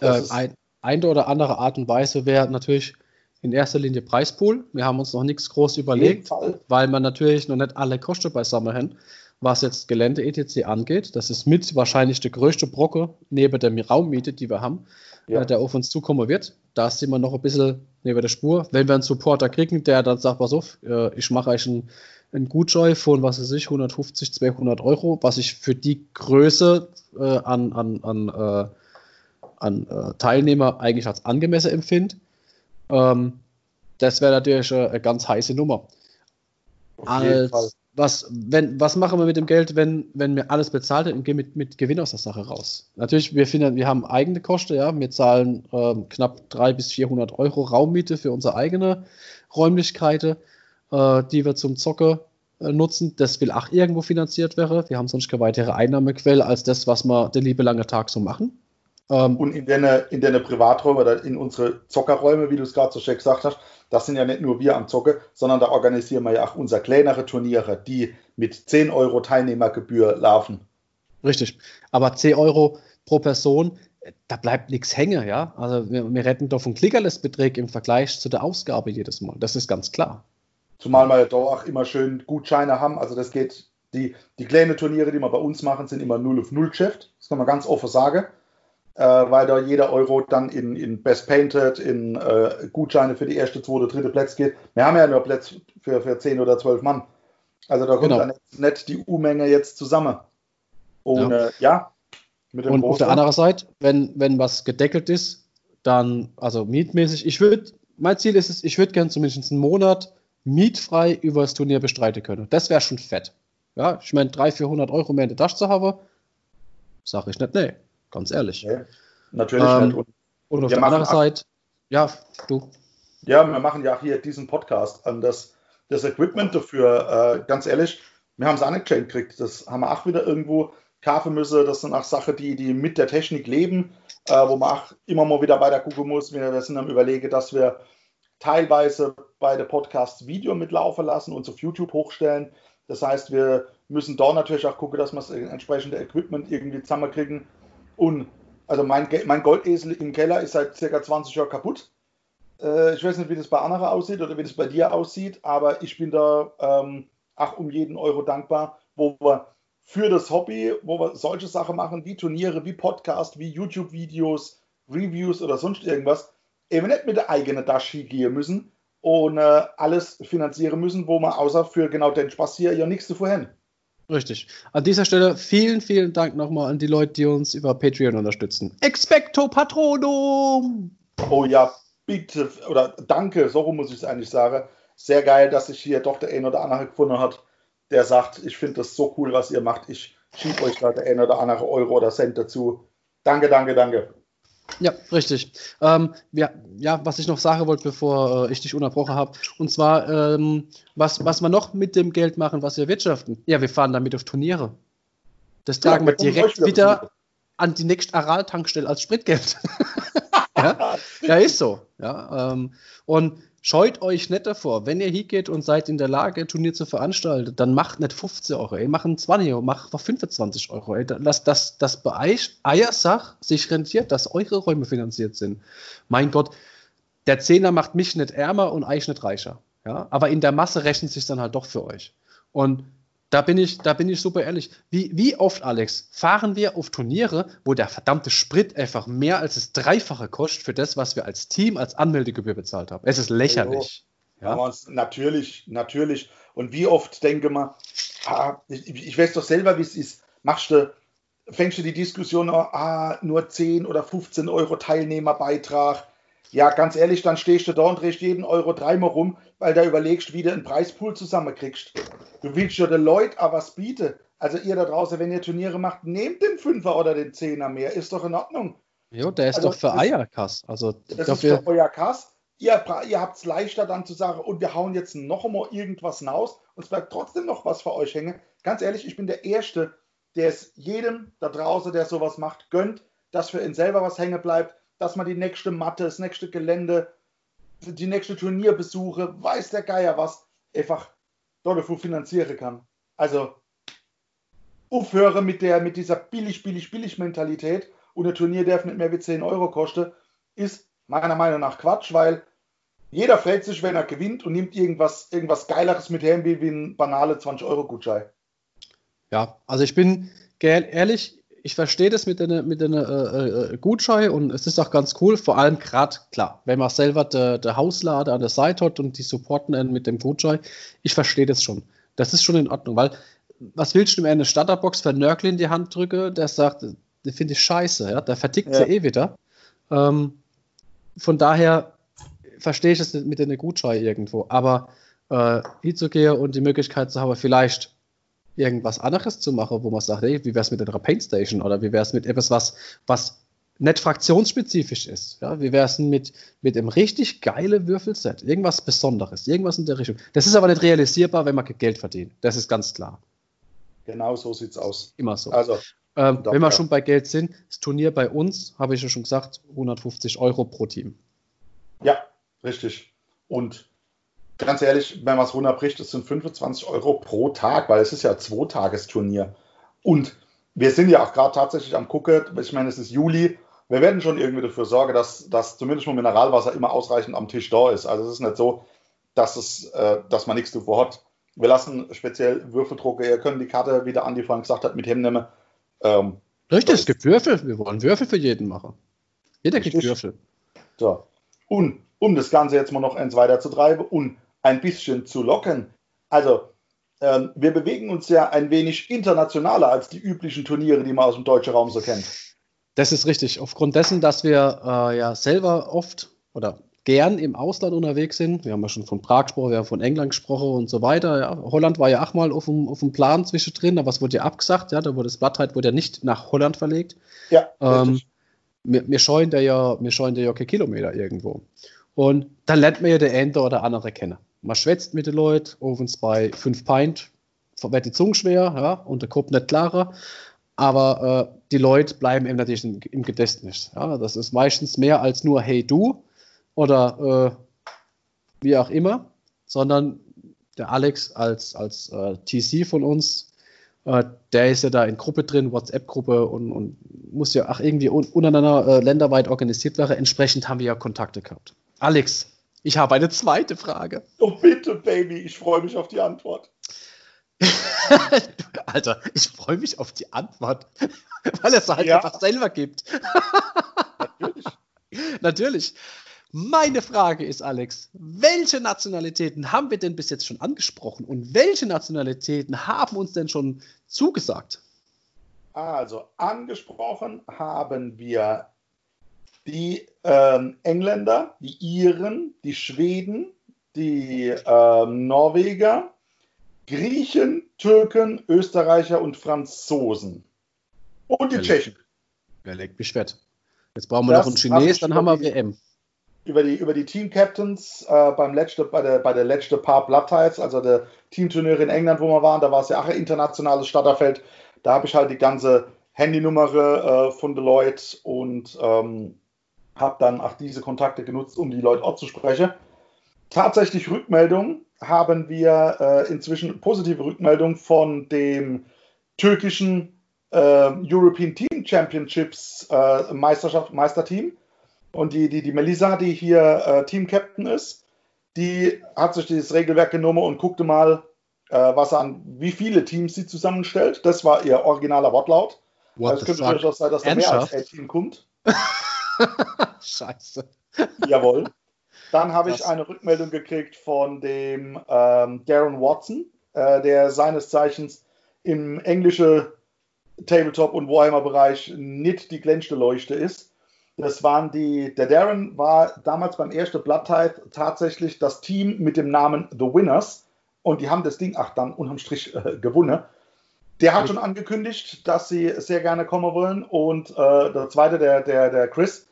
Äh, ein, eine oder andere Art und Weise wäre natürlich in erster Linie Preispool. Wir haben uns noch nichts groß überlegt, weil man natürlich noch nicht alle Kosten beisammen haben, was jetzt Gelände etc. angeht. Das ist mit wahrscheinlich der größte Brocke neben der Raummiete, die wir haben. Ja. der auf uns zukommen wird. Da sind wir noch ein bisschen neben der Spur. Wenn wir einen Supporter kriegen, der dann sagt, pass auf, äh, ich mache euch einen, einen Gutschein von, was weiß ich, 150, 200 Euro, was ich für die Größe äh, an, an, an, äh, an äh, Teilnehmer eigentlich als angemessen empfinde, ähm, das wäre natürlich eine ganz heiße Nummer. Als, was, wenn, was machen wir mit dem Geld, wenn, wenn wir alles bezahlt und gehen mit, mit Gewinn aus der Sache raus? Natürlich, wir, finden, wir haben eigene Kosten, ja. Wir zahlen äh, knapp 300 bis 400 Euro Raummiete für unsere eigene Räumlichkeiten, äh, die wir zum Zocken äh, nutzen. Das will auch irgendwo finanziert werden. Wir haben sonst keine weitere Einnahmequelle als das, was wir den liebe lange Tag so machen. Ähm, und in deine, in deine Privaträume oder in unsere Zockerräume, wie du es gerade so schön gesagt hast, das sind ja nicht nur wir am Zocke, sondern da organisieren wir ja auch unsere kleinere Turniere, die mit 10 Euro Teilnehmergebühr laufen. Richtig. Aber 10 Euro pro Person, da bleibt nichts hängen, ja. Also wir, wir retten doch von Klickerless-Beträg im Vergleich zu der Ausgabe jedes Mal. Das ist ganz klar. Zumal wir da auch immer schön Gutscheine haben. Also das geht, die, die kleinen Turniere, die wir bei uns machen, sind immer 0 auf 0 Geschäft. Das kann man ganz offen sagen äh, weil da jeder Euro dann in, in Best Painted, in äh, Gutscheine für die erste, zweite, dritte Plätze geht. Wir haben ja nur Plätze für, für 10 oder 12 Mann. Also da kommt genau. dann nicht die U-Menge jetzt zusammen. Und ja, äh, ja mit dem Und auf der anderen Seite, wenn, wenn was gedeckelt ist, dann, also mietmäßig, ich würde, mein Ziel ist es, ich würde gerne zumindest einen Monat mietfrei über das Turnier bestreiten können. Das wäre schon fett. Ja, ich meine, 300, 400 Euro mehr in der Tasche zu haben, sage ich nicht, nee. Ganz ehrlich. Nee, natürlich ähm, nicht. Und, und auf der anderen Seite, ja, du. Ja, wir machen ja hier diesen Podcast an das, das Equipment dafür, äh, ganz ehrlich, wir haben es auch nicht geschenkt gekriegt. Das haben wir auch wieder irgendwo kaufen müssen. Das sind auch Sachen, die, die mit der Technik leben, äh, wo man auch immer mal wieder weiter gucken muss. Wir, sind am Überlegen, dass wir teilweise bei der Podcasts Video mitlaufen lassen und auf YouTube hochstellen. Das heißt, wir müssen da natürlich auch gucken, dass wir das entsprechende Equipment irgendwie zusammenkriegen, und also mein, mein Goldesel im Keller ist seit circa 20 Jahren kaputt. Äh, ich weiß nicht, wie das bei anderen aussieht oder wie das bei dir aussieht, aber ich bin da ähm, auch um jeden Euro dankbar, wo wir für das Hobby, wo wir solche Sachen machen, wie Turniere, wie Podcast, wie YouTube-Videos, Reviews oder sonst irgendwas, eben nicht mit der eigenen Tasche gehen müssen und äh, alles finanzieren müssen, wo wir außer für genau den Spaß hier ja nichts zu vorhin. Richtig. An dieser Stelle vielen, vielen Dank nochmal an die Leute, die uns über Patreon unterstützen. Expecto Patronum! Oh ja, bitte, oder danke, so muss ich es eigentlich sagen. Sehr geil, dass sich hier doch der ein oder andere gefunden hat, der sagt, ich finde das so cool, was ihr macht. Ich schiebe euch da der ein oder andere Euro oder Cent dazu. Danke, danke, danke. Ja, richtig. Ähm, ja, ja, was ich noch sagen wollte, bevor äh, ich dich unterbrochen habe, und zwar, ähm, was, was wir noch mit dem Geld machen, was wir wirtschaften. Ja, wir fahren damit auf Turniere. Das tragen ja, wir direkt wieder an die nächste Aral-Tankstelle als Spritgeld. ja? ja, ist so. Ja, ähm, und scheut euch nicht davor. Wenn ihr hier geht und seid in der Lage, Turnier zu veranstalten, dann macht nicht 15 Euro, ey, macht 20 Euro, macht 25 Euro. Ey. Das, das, das bei Eiersach sich rentiert, dass eure Räume finanziert sind. Mein Gott, der Zehner macht mich nicht ärmer und euch nicht reicher. Ja? Aber in der Masse rechnet sich dann halt doch für euch. Und da bin ich, da bin ich super ehrlich. Wie, wie oft, Alex, fahren wir auf Turniere, wo der verdammte Sprit einfach mehr als das Dreifache kostet für das, was wir als Team als Anmeldegebühr bezahlt haben? Es ist lächerlich. Ja? natürlich, natürlich. Und wie oft denke man, ah, ich, ich, weiß doch selber, wie es ist. Machst du, fängst du die Diskussion an, ah, nur 10 oder 15 Euro Teilnehmerbeitrag. Ja, ganz ehrlich, dann stehst du da und drehst jeden Euro dreimal rum, weil du überlegst, wie du einen Preispool zusammenkriegst. Du willst ja den Leuten auch was bieten. Also ihr da draußen, wenn ihr Turniere macht, nehmt den Fünfer oder den Zehner mehr. Ist doch in Ordnung. Jo, der ist also, doch für Eierkass. Also, das ist für euer Kass. Ihr, ihr habt es leichter dann zu sagen, und wir hauen jetzt noch mal irgendwas raus und es bleibt trotzdem noch was für euch hängen. Ganz ehrlich, ich bin der Erste, der es jedem da draußen, der sowas macht, gönnt, dass für ihn selber was hängen bleibt, dass man die nächste Matte, das nächste Gelände, die nächste Turnierbesuche, weiß der Geier was, einfach dafür finanzieren kann. Also aufhöre mit, der, mit dieser billig, billig, billig Mentalität und ein Turnier darf nicht mehr wie 10 Euro kosten, ist meiner Meinung nach Quatsch, weil jeder freut sich, wenn er gewinnt und nimmt irgendwas, irgendwas Geileres mit her, wie ein banale 20-Euro-Gutschein. Ja, also ich bin ehrlich, ich verstehe das mit den, mit den äh, äh, Gutschein und es ist auch ganz cool, vor allem gerade, klar, wenn man selber der de Hauslade an der Seite hat und die supporten mit dem Gutschein, ich verstehe das schon. Das ist schon in Ordnung, weil was willst du mir eine Starterbox für Nörgel in die Hand drücke, der sagt, den finde ich scheiße, ja? der vertickt ja. sie eh wieder. Ähm, von daher verstehe ich das mit den Gutschein irgendwo, aber äh, hinzugehen und die Möglichkeit zu haben, vielleicht irgendwas anderes zu machen, wo man sagt, hey, wie wäre es mit einer Paint Station oder wie wäre es mit etwas, was, was nicht fraktionsspezifisch ist. Ja, wie wäre es mit, mit einem richtig geilen Würfelset? Irgendwas Besonderes, irgendwas in der Richtung. Das ist aber nicht realisierbar, wenn man Geld verdient. Das ist ganz klar. Genau so sieht es aus. Immer so. Also, ähm, wenn wir schon bei Geld sind, das Turnier bei uns, habe ich ja schon gesagt, 150 Euro pro Team. Ja, richtig. Und ganz ehrlich, wenn man es runterbricht, das sind 25 Euro pro Tag, weil es ist ja ein Zweitagesturnier. Und wir sind ja auch gerade tatsächlich am gucken, ich meine, es ist Juli, wir werden schon irgendwie dafür sorgen, dass, dass zumindest mal Mineralwasser immer ausreichend am Tisch da ist. Also es ist nicht so, dass, es, äh, dass man nichts davor hat. Wir lassen speziell Würfeldrucke, ihr könnt die Karte, wie der Andi vorhin gesagt hat, mit hinnehmen. Ähm, Richtig, es gibt Würfel. Wir wollen Würfel für jeden machen. Jeder kriegt Würfel. So. Und um das Ganze jetzt mal noch eins weiter zu treiben und ein bisschen zu locken. Also, ähm, wir bewegen uns ja ein wenig internationaler als die üblichen Turniere, die man aus dem deutschen Raum so kennt. Das ist richtig. Aufgrund dessen, dass wir äh, ja selber oft oder gern im Ausland unterwegs sind. Wir haben ja schon von Prag gesprochen, wir haben von England gesprochen und so weiter. Ja. Holland war ja auch mal auf dem, auf dem Plan zwischendrin, aber es wurde ja abgesagt. Ja, da wurde das Blatt halt wurde ja nicht nach Holland verlegt. Ja. Ähm, wir, wir scheuen da ja, wir scheuen da ja keine Kilometer irgendwo. Und dann lernt man ja der eine oder andere kennen. Man schwätzt mit den Leuten, ovens bei 5 Pint, wird die Zunge schwer, ja, und der Kopf nicht klarer. Aber äh, die Leute bleiben eben natürlich im, im Gedächtnis. Ja. Das ist meistens mehr als nur Hey du oder äh, wie auch immer, sondern der Alex als, als äh, TC von uns, äh, der ist ja da in Gruppe drin, WhatsApp-Gruppe und, und, muss ja auch irgendwie un untereinander äh, länderweit organisiert werden. Entsprechend haben wir ja Kontakte gehabt. Alex, ich habe eine zweite Frage. Oh bitte, Baby, ich freue mich auf die Antwort. Alter, ich freue mich auf die Antwort, weil er es halt ja. einfach selber gibt. Natürlich. Natürlich. Meine Frage ist, Alex, welche Nationalitäten haben wir denn bis jetzt schon angesprochen und welche Nationalitäten haben uns denn schon zugesagt? Also, angesprochen haben wir die ähm, Engländer, die Iren, die Schweden, die ähm, Norweger, Griechen, Türken, Österreicher und Franzosen. Und die wer Tschechen. Wer legt mich fett? Jetzt brauchen wir das noch einen Chines, dann haben wir WM. Über die, über die Team-Captains äh, beim letzte, bei, der, bei der letzten Paar Bloodtides, also der Teamturniere in England, wo wir waren, da war es ja auch ein internationales Starterfeld. Da habe ich halt die ganze Handynummer äh, von Deloitte und ähm, habe dann auch diese Kontakte genutzt, um die Leute auch zu sprechen. Tatsächlich Rückmeldungen haben wir äh, inzwischen positive Rückmeldungen von dem türkischen äh, European Team Championships äh, Meisterschaft, Meisterteam. Und die, die, die Melissa, die hier äh, Team Captain ist, die hat sich dieses Regelwerk genommen und guckte mal, äh, was an wie viele Teams sie zusammenstellt. Das war ihr originaler Wortlaut. What also es könnte durchaus sein, dass da mehr als ein Team kommt. Scheiße. Jawohl. Dann habe ich eine Rückmeldung gekriegt von dem ähm, Darren Watson, äh, der seines Zeichens im englischen Tabletop- und Warhammer-Bereich nicht die glänzende Leuchte ist. Das waren die, der Darren war damals beim ersten Blood tatsächlich das Team mit dem Namen The Winners und die haben das Ding, ach dann unterm Strich äh, gewonnen. Der hat schon angekündigt, dass sie sehr gerne kommen wollen. Und äh, der zweite, der, der, der Chris,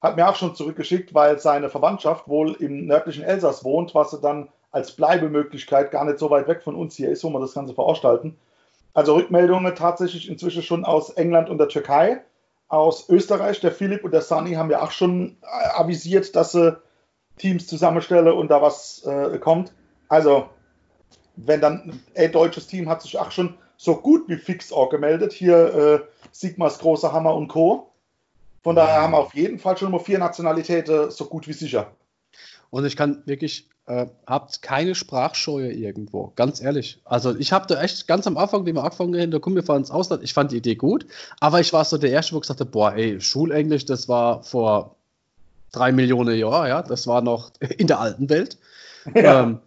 hat mir auch schon zurückgeschickt, weil seine Verwandtschaft wohl im nördlichen Elsass wohnt, was sie dann als Bleibemöglichkeit gar nicht so weit weg von uns hier ist, wo wir das Ganze veranstalten. Also Rückmeldungen tatsächlich inzwischen schon aus England und der Türkei. Aus Österreich, der Philipp und der Sunny haben ja auch schon äh, avisiert, dass sie Teams zusammenstellen und da was äh, kommt. Also, wenn dann ein deutsches Team hat sich auch schon so gut wie fix auch gemeldet. Hier äh, Sigmas großer Hammer und Co. Von daher haben wir auf jeden Fall schon mal vier Nationalitäten so gut wie sicher. Und ich kann wirklich, äh, habt keine Sprachscheue irgendwo, ganz ehrlich. Also ich habe da echt ganz am Anfang, wie wir angefangen haben, da kommen wir fahren ins Ausland, ich fand die Idee gut, aber ich war so der Erste, wo gesagt habe, boah, ey, Schulenglisch, das war vor drei Millionen Jahren, ja, das war noch in der alten Welt. Ja. Ähm,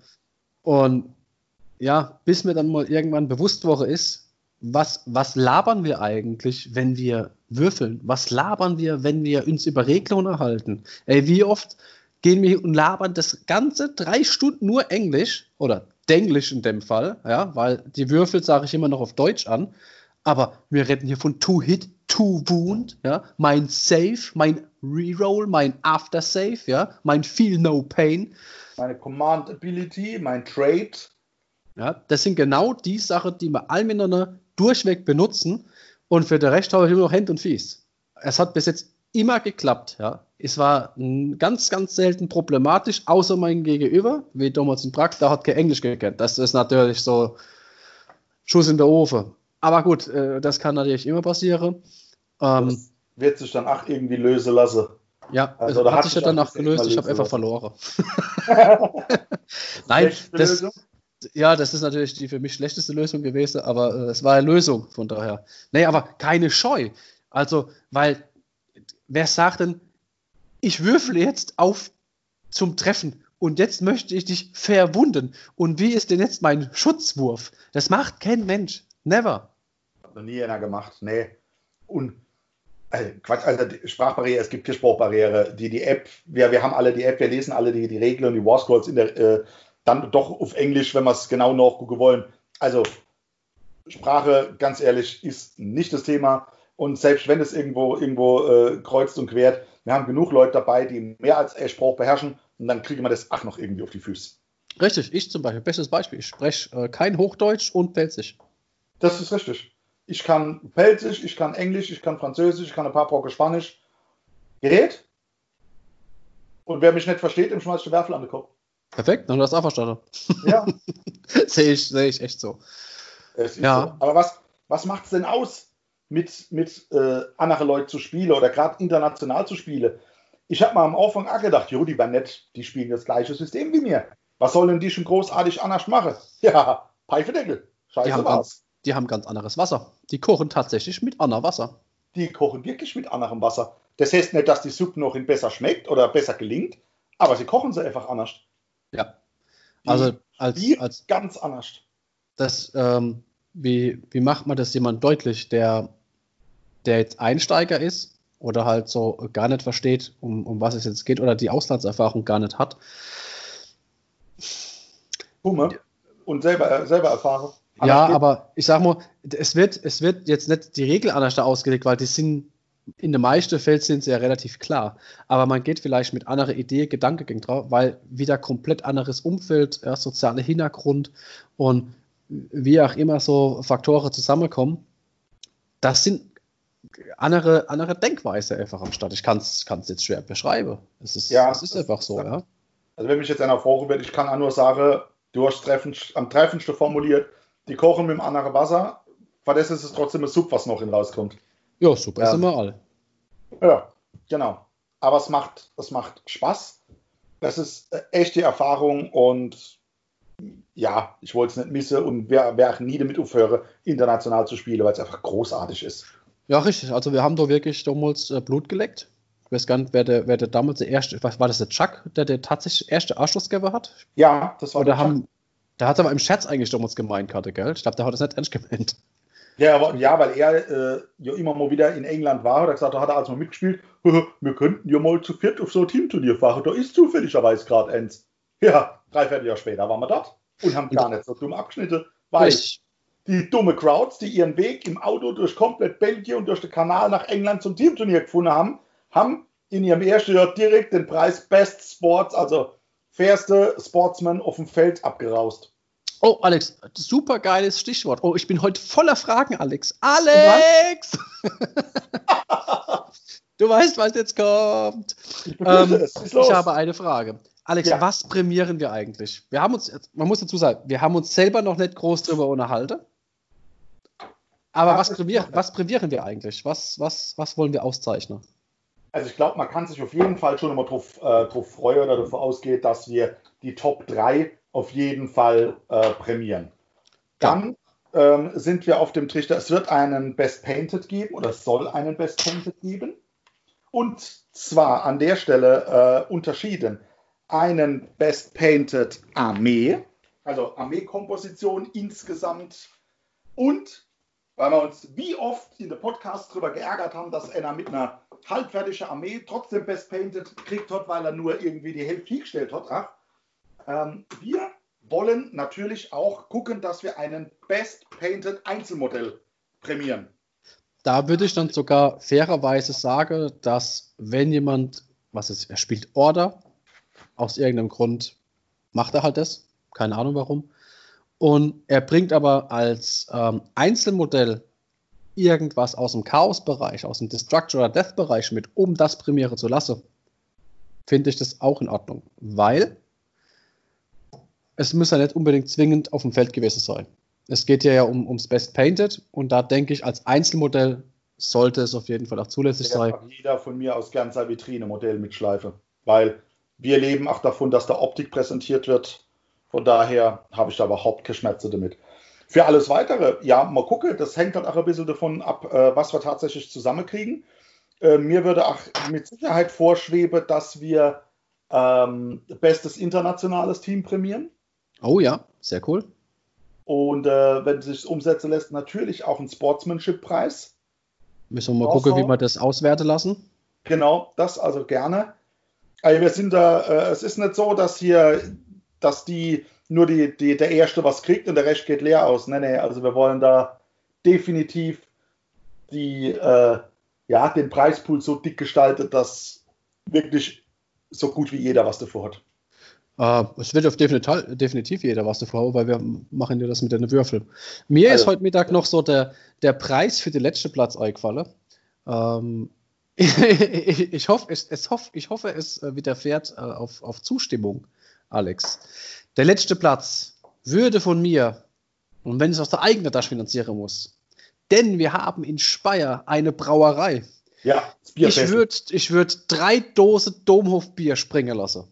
und ja, bis mir dann mal irgendwann bewusst worden ist, was, was labern wir eigentlich, wenn wir würfeln? Was labern wir, wenn wir uns über Regeln erhalten? Ey, wie oft gehen wir und labern das ganze drei Stunden nur Englisch oder Denglisch in dem Fall, ja, weil die Würfel sage ich immer noch auf Deutsch an, aber wir reden hier von Two Hit, Two Wound, ja, mein Save, mein Reroll, mein After Save, ja, mein Feel No Pain. Meine Command Ability, mein Trade. Ja, das sind genau die Sachen, die wir all miteinander durchweg benutzen und für den Rest habe ich immer noch Hand und Fies. Es hat bis jetzt immer geklappt, ja. Es war ganz, ganz selten problematisch, außer mein Gegenüber, wie damals in Prag, der hat kein Englisch gekannt. Das ist natürlich so Schuss in der Ofen. Aber gut, äh, das kann natürlich immer passieren. Ähm, das wird sich dann auch irgendwie lösen lassen. Ja, also, also hat sich ja dann auch gelöst, ich habe einfach verloren. Nein, das, ja, das ist natürlich die für mich schlechteste Lösung gewesen, aber äh, es war eine Lösung von daher. Nee, aber keine Scheu. Also, weil wer sagt denn, ich würfle jetzt auf zum Treffen und jetzt möchte ich dich verwunden. Und wie ist denn jetzt mein Schutzwurf? Das macht kein Mensch. Never. Hat noch nie einer gemacht. Nee. Und also Quatsch, also Sprachbarriere, es gibt keine Sprachbarriere. Die, die App, wir, wir haben alle die App, wir lesen alle die, die Regeln und die War Scrolls in der, äh, dann doch auf Englisch, wenn wir es genau nachgucken wollen. Also Sprache, ganz ehrlich, ist nicht das Thema. Und selbst wenn es irgendwo, irgendwo äh, kreuzt und quert, wir haben genug Leute dabei, die mehr als ein Spruch beherrschen und dann kriegen wir das ach noch irgendwie auf die Füße. Richtig, ich zum Beispiel, bestes Beispiel, ich spreche äh, kein Hochdeutsch und Pelzig. Das ist richtig. Ich kann Pelzig, ich kann Englisch, ich kann Französisch, ich kann ein paar Brocken Spanisch. Gerät? Und wer mich nicht versteht, dem schmeißt die Werfel an den Kopf. Perfekt, dann hast du auch verstanden. Ja. Sehe ich, seh ich echt so. ja. So. Aber was, was macht es denn aus? mit, mit äh, anderen Leuten zu spielen oder gerade international zu spielen. Ich habe mal am Anfang auch gedacht, jo, die Bannett, die spielen das gleiche System wie mir. Was sollen die schon großartig anders machen? Ja, Pfeifedeckel. Scheiße die haben, ganz, die haben ganz anderes Wasser. Die kochen tatsächlich mit anderem Wasser. Die kochen wirklich mit anderem Wasser. Das heißt nicht, dass die Suppe noch in besser schmeckt oder besser gelingt, aber sie kochen sie einfach anders. Ja. Also als, als ganz anders. Das, ähm, wie, wie macht man das jemand deutlich, der der jetzt Einsteiger ist oder halt so gar nicht versteht, um, um was es jetzt geht oder die Auslandserfahrung gar nicht hat. Hume und selber, selber erfahren. Ja, aber ich sag mal, es wird, es wird jetzt nicht die Regel anders da ausgelegt, weil die sind in den meisten Fällen sind sie ja relativ klar. Aber man geht vielleicht mit anderer Idee, Gedanke gegen drauf, weil wieder komplett anderes Umfeld, ja, sozialer Hintergrund und wie auch immer so Faktoren zusammenkommen. Das sind andere, andere Denkweise einfach am Start. Ich kann es jetzt schwer beschreiben. Es ist, ja, es ist einfach so, ja. Also wenn mich jetzt einer vorruft, ich kann auch nur sagen, du hast treffend, am treffendsten formuliert, die kochen mit dem anderen Wasser, weil das ist es trotzdem ein Sub, was noch in rauskommt. Ja, super, ja. sind wir alle. Ja, genau. Aber es macht, es macht Spaß. Das ist echte Erfahrung und ja, ich wollte es nicht missen und wer, wer auch nie damit aufhöre, international zu spielen, weil es einfach großartig ist. Ja, richtig. Also wir haben da wirklich damals äh, Blut geleckt. Ich weiß gar nicht, wer der, wer der damals der erste, was war das der Chuck, der der tatsächlich erste Arschlochgeber hat? Ja, das war Oder der haben, Der hat aber im Scherz eigentlich damals gemeint, hatte, gell? Ich glaube, der hat das nicht ernst gemeint. Ja, aber, ja weil er äh, ja immer mal wieder in England war, hat er gesagt, da hat er also mal mitgespielt, wir könnten ja mal zu viert auf so ein Teamturnier fahren, da ist zufälligerweise gerade eins. Ja, drei, vier Jahre später waren wir dort und haben gar nicht so dumm abgeschnitten, weil ich, die dumme Crowds, die ihren Weg im Auto durch komplett Belgien und durch den Kanal nach England zum Teamturnier gefunden haben, haben in ihrem ersten Jahr direkt den Preis Best Sports, also fairste Sportsman auf dem Feld abgeraust. Oh, Alex, super geiles Stichwort. Oh, ich bin heute voller Fragen, Alex. Alex! du weißt, was jetzt kommt. Ich, ähm, ich habe eine Frage. Alex, ja. was prämieren wir eigentlich? Wir haben uns, man muss dazu sagen, wir haben uns selber noch nicht groß darüber unterhalten. Aber was, prämier, was prämieren wir eigentlich? Was, was, was wollen wir auszeichnen? Also ich glaube, man kann sich auf jeden Fall schon immer darauf äh, drauf freuen oder davon ausgehen, dass wir die Top 3 auf jeden Fall äh, prämieren. Dann ähm, sind wir auf dem Trichter, es wird einen Best Painted geben oder es soll einen Best Painted geben. Und zwar an der Stelle äh, unterschieden einen Best Painted Armee, also Armeekomposition insgesamt und weil wir uns wie oft in der Podcast darüber geärgert haben, dass einer mit einer halbfertigen Armee trotzdem Best Painted kriegt hat, weil er nur irgendwie die Hälfte gestellt hat. Ach, ähm, wir wollen natürlich auch gucken, dass wir einen Best Painted Einzelmodell prämieren. Da würde ich dann sogar fairerweise sagen, dass wenn jemand, was ist, er spielt Order, aus irgendeinem Grund macht er halt das, keine Ahnung warum, und er bringt aber als ähm, Einzelmodell irgendwas aus dem Chaos-Bereich, aus dem Destructor- oder Death-Bereich mit, um das Premiere zu lassen, finde ich das auch in Ordnung. Weil es muss ja nicht unbedingt zwingend auf dem Feld gewesen sein. Es geht ja, ja um, ums Best Painted und da denke ich, als Einzelmodell sollte es auf jeden Fall auch zulässig Der sein. Jeder von mir aus gern sein Vitrine-Modell mit Schleife, weil wir leben auch davon, dass da Optik präsentiert wird. Von daher habe ich da überhaupt keine Schmerzen damit. Für alles Weitere, ja, mal gucken, das hängt halt auch ein bisschen davon ab, äh, was wir tatsächlich zusammenkriegen. Äh, mir würde auch mit Sicherheit vorschweben, dass wir ähm, bestes internationales Team prämieren. Oh ja, sehr cool. Und äh, wenn es sich umsetzen lässt, natürlich auch einen Sportsmanship-Preis. Müssen wir mal Also- gucken, wie wir das auswerten lassen. Genau, das also gerne. Also wir sind da, äh, es ist nicht so, dass hier, dass die nur die, die, der Erste was kriegt und der Rest geht leer aus. Nee, nee, also wir wollen da definitiv die, äh, ja, den Preispool so dick gestaltet, dass wirklich so gut wie jeder was davor hat. Äh, es wird auf definitiv, definitiv jeder was davor, weil wir machen ja das mit den Würfel. Mir Also- ist heute Mittag noch so der, der Preis für den letzten Platz eingefallen. Ähm, ich, hoffe, es, es hoff, ich hoffe, es äh, widerfährt äh, auf, auf Zustimmung, Alex. Der letzte Platz würde von mir, und wenn ich es aus der eigenen Tasche finanzieren muss, denn wir haben in Speyer eine Brauerei. Ja, das Bier Ich würde ich würd drei Dosen Domhofbier springen lassen.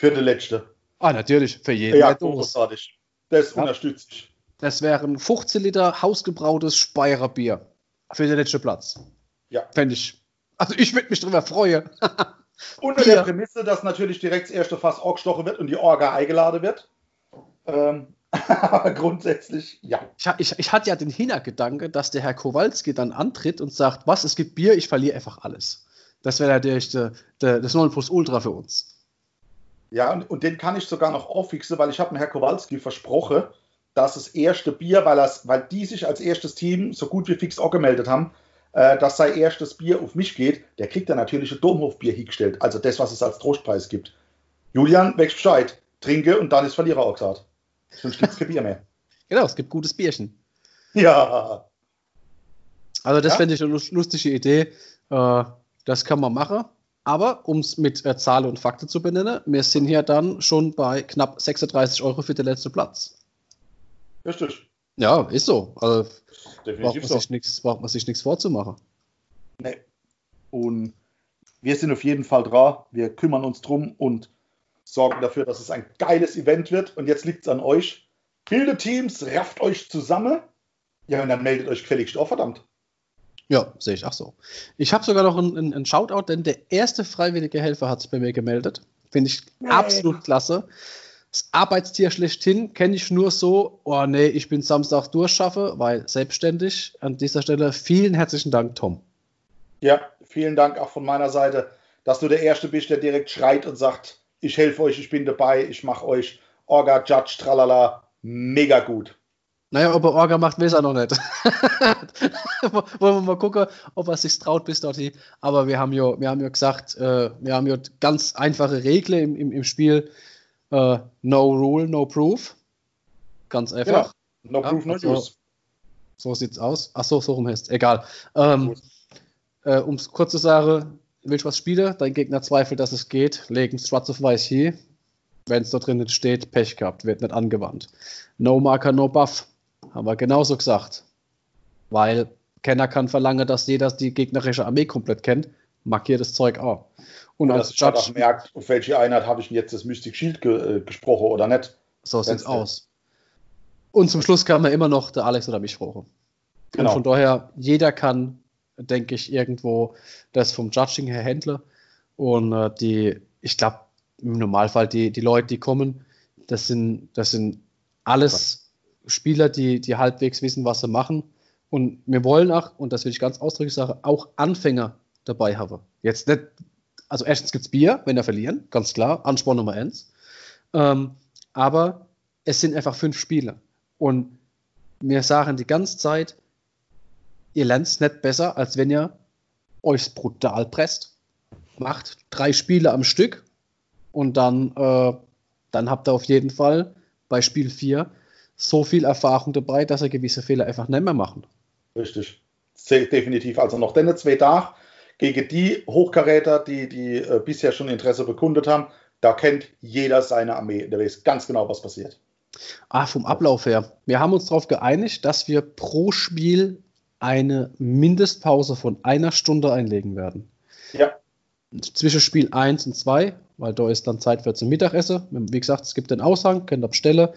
Für die letzte. Ah, natürlich, für jeden Ja, großartig. Das Ja. unterstütze ich. Das wären 15 Liter hausgebrautes Speyerer Bier für den letzten Platz. Ja. Fände ich. Also ich würde mich drüber freuen. Unter der Prämisse, dass natürlich direkt das erste Fass Orgstoche wird und die Orga eingeladen wird. Ähm, aber grundsätzlich, ja. Ich, ich, ich hatte ja den Hintergedanke, dass der Herr Kowalski dann antritt und sagt, was, es gibt Bier, ich verliere einfach alles. Das wäre natürlich der, der, das Nonplusultra für uns. Ja, und, und den kann ich sogar noch auffixen, weil ich habe mir Herr Kowalski versprochen, dass das erste Bier, weil, das, weil die sich als erstes Team so gut wie fix auch gemeldet haben, äh, dass sein erstes Bier auf mich geht, der kriegt dann natürlich ein Domhofbier hingestellt. Also das, was es als Trostpreis gibt. Julian, wächst Bescheid. Trinke und dann ist Verlierer auch gesagt. Sonst gibt es kein Bier mehr. Genau, es gibt gutes Bierchen. Ja. Also das Ja. fände ich eine lus- lustige Idee. Äh, das kann man machen. Aber um es mit äh, Zahlen und Fakten zu benennen, wir sind hier dann schon bei knapp 36 Euro für den letzten Platz. Richtig. Ja, ist so. Also braucht Definitiv man so. sich nichts, braucht man sich nichts vorzumachen. Nee. Und wir sind auf jeden Fall dran. Wir kümmern uns drum und sorgen dafür, dass es ein geiles Event wird. Und jetzt liegt es an euch. Bildet Teams, rafft euch zusammen. Ja, und dann meldet euch gefälligst auch, verdammt. Ja, sehe ich auch so. Ich habe sogar noch einen, einen, Shoutout, denn der erste freiwillige Helfer hat sich bei mir gemeldet. Finde ich Nee. absolut klasse. Das Arbeitstier schlechthin kenne ich nur so, oh nee, ich bin Samstag durchschaffe, weil selbstständig. An dieser Stelle vielen herzlichen Dank, Tom. Ja, vielen Dank auch von meiner Seite, dass du der Erste bist, der direkt schreit und sagt, ich helfe euch, ich bin dabei, ich mache euch Orga, Judge, tralala, mega gut. Naja, ob er Orga macht, weiß er noch nicht. Wollen wir mal gucken, ob er sich traut bis dorthin. Aber wir haben ja, wir haben ja gesagt, äh, wir haben ja ganz einfache Regeln im, im, im Spiel. Äh, no rule, no proof. Ganz einfach. No Ja, proof, no also- use. So sieht's aus. Ach so, so rum heißt Egal. Ähm, äh, um es kurz zu sagen, willst du was spielen? Dein Gegner zweifelt, dass es geht. Legen Struts of Weiß hier. Wenn es da drin nicht steht, Pech gehabt, wird nicht angewandt. No Marker, no Buff. Haben wir genauso gesagt. Weil Kenner kann verlangen, dass jeder die gegnerische Armee komplett kennt. markiert das Zeug auch. Und Und als dass Judge, merkt, auf welche Einheit habe ich denn jetzt das Mystic Shield ge äh, gesprochen oder nicht. so sieht's aus. Und zum Schluss kann man immer noch der Alex oder mich fragen. Genau. Und von daher, jeder kann, denke ich, irgendwo das vom Judging her handeln. Und äh, die, ich glaube, im Normalfall, die, die Leute, die kommen, das sind, das sind alles Spieler, die, die halbwegs wissen, was sie machen. Und wir wollen auch, und das will ich ganz ausdrücklich sagen, auch Anfänger dabei haben. Jetzt nicht, also erstens gibt es Bier, wenn wir verlieren, ganz klar, Ansporn Nummer eins. Ähm, aber es sind einfach fünf Spieler. Und wir sagen die ganze Zeit, ihr lernt es nicht besser, als wenn ihr euch brutal presst. Macht drei Spiele am Stück und dann, äh, dann habt ihr auf jeden Fall bei Spiel 4 so viel Erfahrung dabei, dass ihr gewisse Fehler einfach nicht mehr machen. Richtig. Sehr definitiv. Also noch denn zwei Tage gegen die Hochkaräter, die, die äh, bisher schon Interesse bekundet haben. Da kennt jeder seine Armee. Der weiß ganz genau, was passiert. Ah, vom Ablauf her. Wir haben uns darauf geeinigt, dass wir pro Spiel eine Mindestpause von einer Stunde einlegen werden. Ja, zwischen Spiel 1 und 2, weil da ist dann Zeit für zum Mittagessen. Wie gesagt, es gibt den Aushang, könnt ihr bestellen,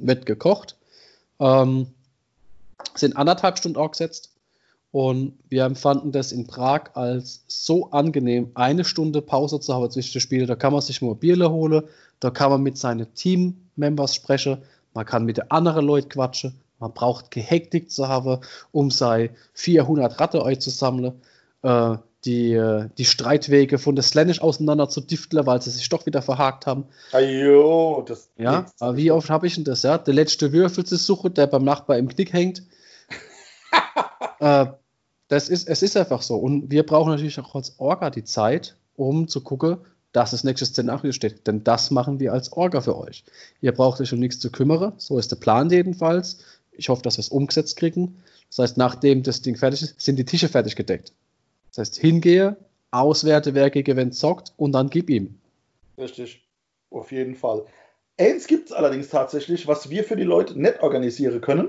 wird gekocht. Ähm, sind anderthalb Stunden aufgesetzt und wir empfanden das in Prag als so angenehm, eine Stunde Pause zu haben zwischen den Spielen. Da kann man sich mal Bierle holen, da kann man mit seinen Team-Members sprechen, man kann mit den anderen Leuten quatschen, man braucht gehektigt zu haben, um sei 400 Ratte euch zu sammeln. Äh, die, äh, die Streitwege von der Slanish auseinander zu Diftler, weil sie sich doch wieder verhakt haben. Ajo, das. Ja, aber wie oft habe ich denn das? Ja, der letzte Würfel zu suchen, der beim Nachbar im Knick hängt. äh, das ist, es ist einfach so. Und wir brauchen natürlich auch als Orga die Zeit, um zu gucken, dass das nächste Szenario steht. Denn das machen wir als Orga für euch. Ihr braucht euch um nichts zu kümmern. So ist der Plan jedenfalls. Ich hoffe, dass wir es umgesetzt kriegen. Das heißt, nachdem das Ding fertig ist, sind die Tische fertig gedeckt. Das heißt, hingehe, auswerte, wer gegen wen zockt und dann gib ihm. Richtig. Auf jeden Fall. Eins gibt es allerdings tatsächlich, was wir für die Leute nicht organisieren können.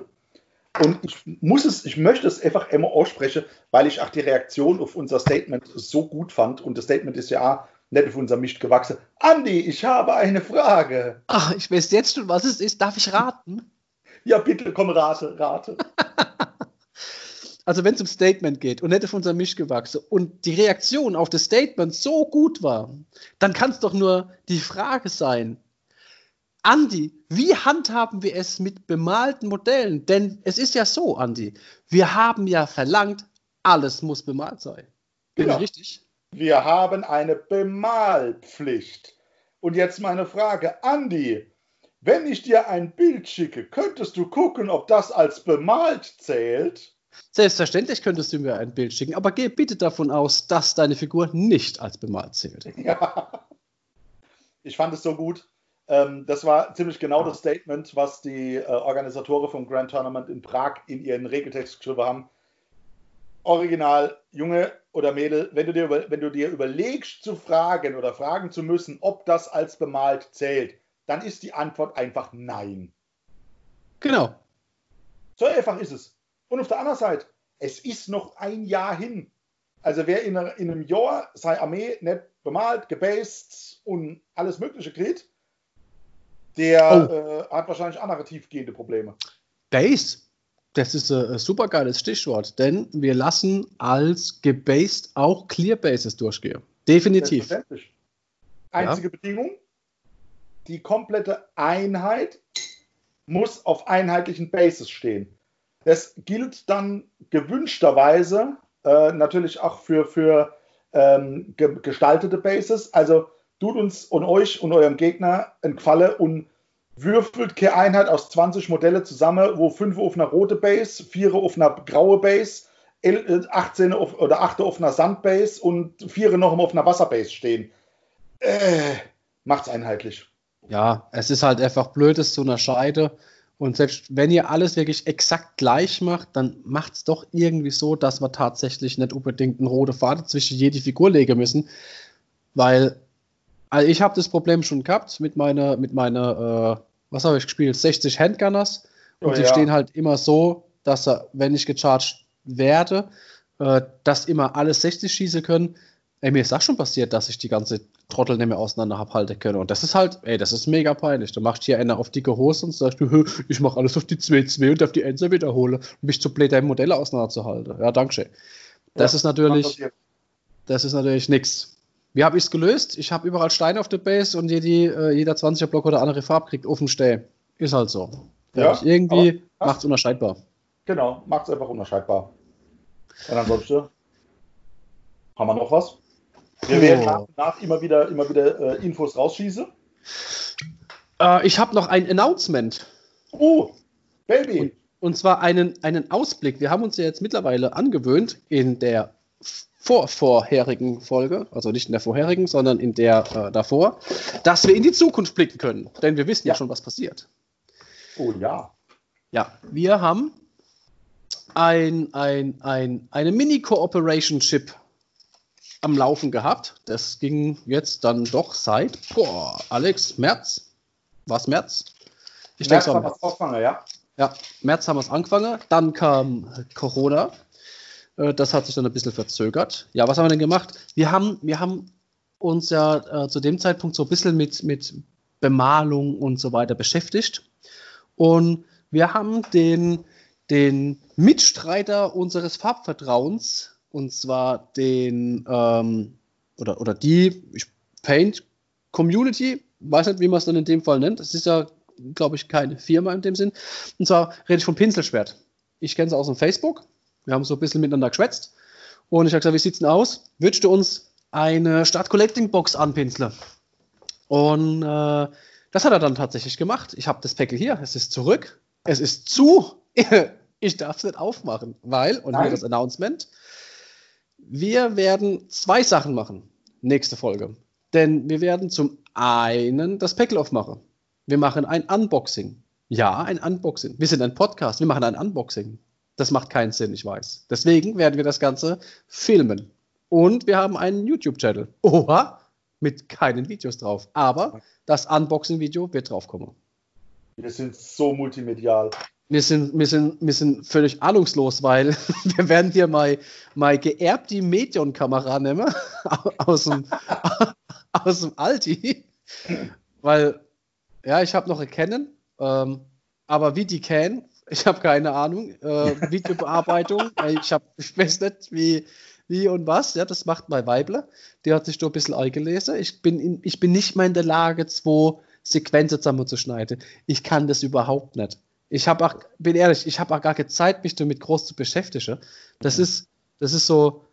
Und ich muss es, ich möchte es einfach immer aussprechen, weil ich auch die Reaktion auf unser Statement so gut fand. Und das Statement ist ja nicht auf unser Mist gewachsen. Andi, ich habe eine Frage. Ach, ich weiß jetzt schon, was es ist. Darf ich raten? Ja, bitte, komm, rate, rate. Also wenn es um Statement geht und nicht auf unser Misch gewachsen und die Reaktion auf das Statement so gut war, dann kann es doch nur die Frage sein, Andi, wie handhaben wir es mit bemalten Modellen? Denn es ist ja so, Andi, wir haben ja verlangt, alles muss bemalt sein. Bin Genau. ich richtig? Wir haben eine Bemalpflicht. Und jetzt meine Frage, Andi, wenn ich dir ein Bild schicke, könntest du gucken, ob das als bemalt zählt? Selbstverständlich könntest du mir ein Bild schicken, aber geh bitte davon aus, dass deine Figur nicht als bemalt zählt. Ja. Ich fand es so gut. Ähm, das war ziemlich genau das Statement, was die äh, Organisatoren vom Grand Tournament in Prag in ihren Regeltext geschrieben haben. Original, Junge oder Mädel, wenn du, dir wenn du dir überlegst zu fragen oder fragen zu müssen, ob das als bemalt zählt, dann ist die Antwort einfach nein. Genau. So einfach ist es. Und auf der anderen Seite, es ist noch ein Jahr hin. Also wer in, einem Jahr seine Armee nicht bemalt, gebased und alles Mögliche kriegt, der äh, hat wahrscheinlich andere tiefgehende Probleme. Base. Das ist ein super geiles Stichwort, denn wir lassen als gebased auch Clear Bases durchgehen. Definitiv. Einzige Bedingung, die komplette Einheit muss auf einheitlichen Bases stehen. Das gilt dann gewünschterweise äh, natürlich auch für, für ähm, ge gestaltete Bases. Also tut uns und euch und eurem Gegner einen Gefallen und würfelt keine Einheit aus 20 Modelle zusammen, wo 5 auf einer rote Base, 4 auf einer graue Base, 11, 18 auf, oder 8 auf einer Sandbase und 4 noch auf einer Wasserbase stehen. Äh, macht's einheitlich. Ja, es ist halt einfach blöd, es zu unterscheiden. Und selbst wenn ihr alles wirklich exakt gleich macht, dann macht es doch irgendwie so, dass wir tatsächlich nicht unbedingt eine rote Faden zwischen jede Figur legen müssen. Weil also ich habe das Problem schon gehabt mit meiner, mit meiner, äh, was habe ich gespielt? 60 Handgunners. Und Oh die ja. stehen halt immer so, dass er, wenn ich gecharged werde, äh, dass immer alle 60 schießen können. Ey, mir ist das schon passiert, dass ich die ganze Trottel nicht mehr auseinander abhalten können. Und das ist halt, ey, das ist mega peinlich. Du machst hier eine auf dicke Hose und sagst du, ich mach alles auf die 2-2 und auf die Enser wiederhole und mich zu blöd, deine Modelle auseinanderzuhalten. Ja, danke schön. Das ja, ist natürlich, das ist natürlich nix. Wie habe ich es gelöst? Ich habe überall Steine auf der Base und jede, äh, jeder 20er Block oder andere Farbe kriegt offen Steh. Ist halt so. Ja, irgendwie macht es unerscheidbar. Genau, macht es einfach unerscheidbar. Und ansonsten haben wir noch was? Wir werden nach und nach immer wieder, immer wieder äh, Infos rausschießen. Äh, ich habe noch ein Announcement. Oh, Baby. Und, und, zwar einen, einen Ausblick. Wir haben uns ja jetzt mittlerweile angewöhnt, in der vorvorherigen Folge, also nicht in der vorherigen, sondern in der äh, davor, dass wir in die Zukunft blicken können. Denn wir wissen ja, ja schon, was passiert. Oh ja. Ja, wir haben ein, ein, ein, eine Mini-Cooperation-Chip am Laufen gehabt. Das ging jetzt dann doch seit, boah, Alex, März. Was März? Ich März denke, haben wir es angefangen, ja. Ja, März haben wir es angefangen. Dann kam Corona. Äh, das hat sich dann ein bisschen verzögert. Ja, was haben wir denn gemacht? Wir haben, wir haben uns ja äh, zu dem Zeitpunkt so ein bisschen mit, mit Bemalung und so weiter beschäftigt. Und wir haben den, den Mitstreiter unseres Farbvertrauens und zwar den ähm, oder, oder die Paint Community, weiß nicht, wie man es dann in dem Fall nennt. Das ist ja, glaube ich, keine Firma in dem Sinn. Und zwar rede ich von Pinselschwert. Ich kenne sie aus dem Facebook. Wir haben so ein bisschen miteinander geschwätzt. Und ich habe gesagt, wie sieht's denn aus? Würdest du uns eine Start Collecting Box anpinseln? Und äh, das hat er dann tatsächlich gemacht. Ich habe das Päckchen hier, es ist zurück, es ist zu. ich darf es nicht aufmachen, weil, und Nein. hier das Announcement, wir werden zwei Sachen machen. Nächste Folge. Denn wir werden zum einen das Päckchen aufmachen. Wir machen ein Unboxing. Ja, ein Unboxing. Wir sind ein Podcast. Wir machen ein Unboxing. Das macht keinen Sinn, ich weiß. Deswegen werden wir das Ganze filmen. Und wir haben einen YouTube-Channel. Oha, mit keinen Videos drauf. Aber das Unboxing-Video wird draufkommen. Wir sind so multimedial wir sind, wir sind, wir sind völlig ahnungslos, weil wir werden hier mal, mal geerbt die Medion-Kamera nehmen aus dem, aus dem Alti. Weil, ja, ich habe noch Canon, ähm, aber wie die Can, ich habe keine Ahnung. Äh, Videobearbeitung, ich, hab, ich weiß nicht, wie, wie und was. Ja, das macht mein Weibler. Die hat sich da ein bisschen eingelesen. Ich bin, in, ich bin nicht mehr in der Lage, zwei Sequenzen zusammenzuschneiden. Ich kann das überhaupt nicht. Ich habe auch, bin ehrlich, ich habe auch gar keine Zeit, mich damit groß zu beschäftigen. Das mhm. ist, das ist so.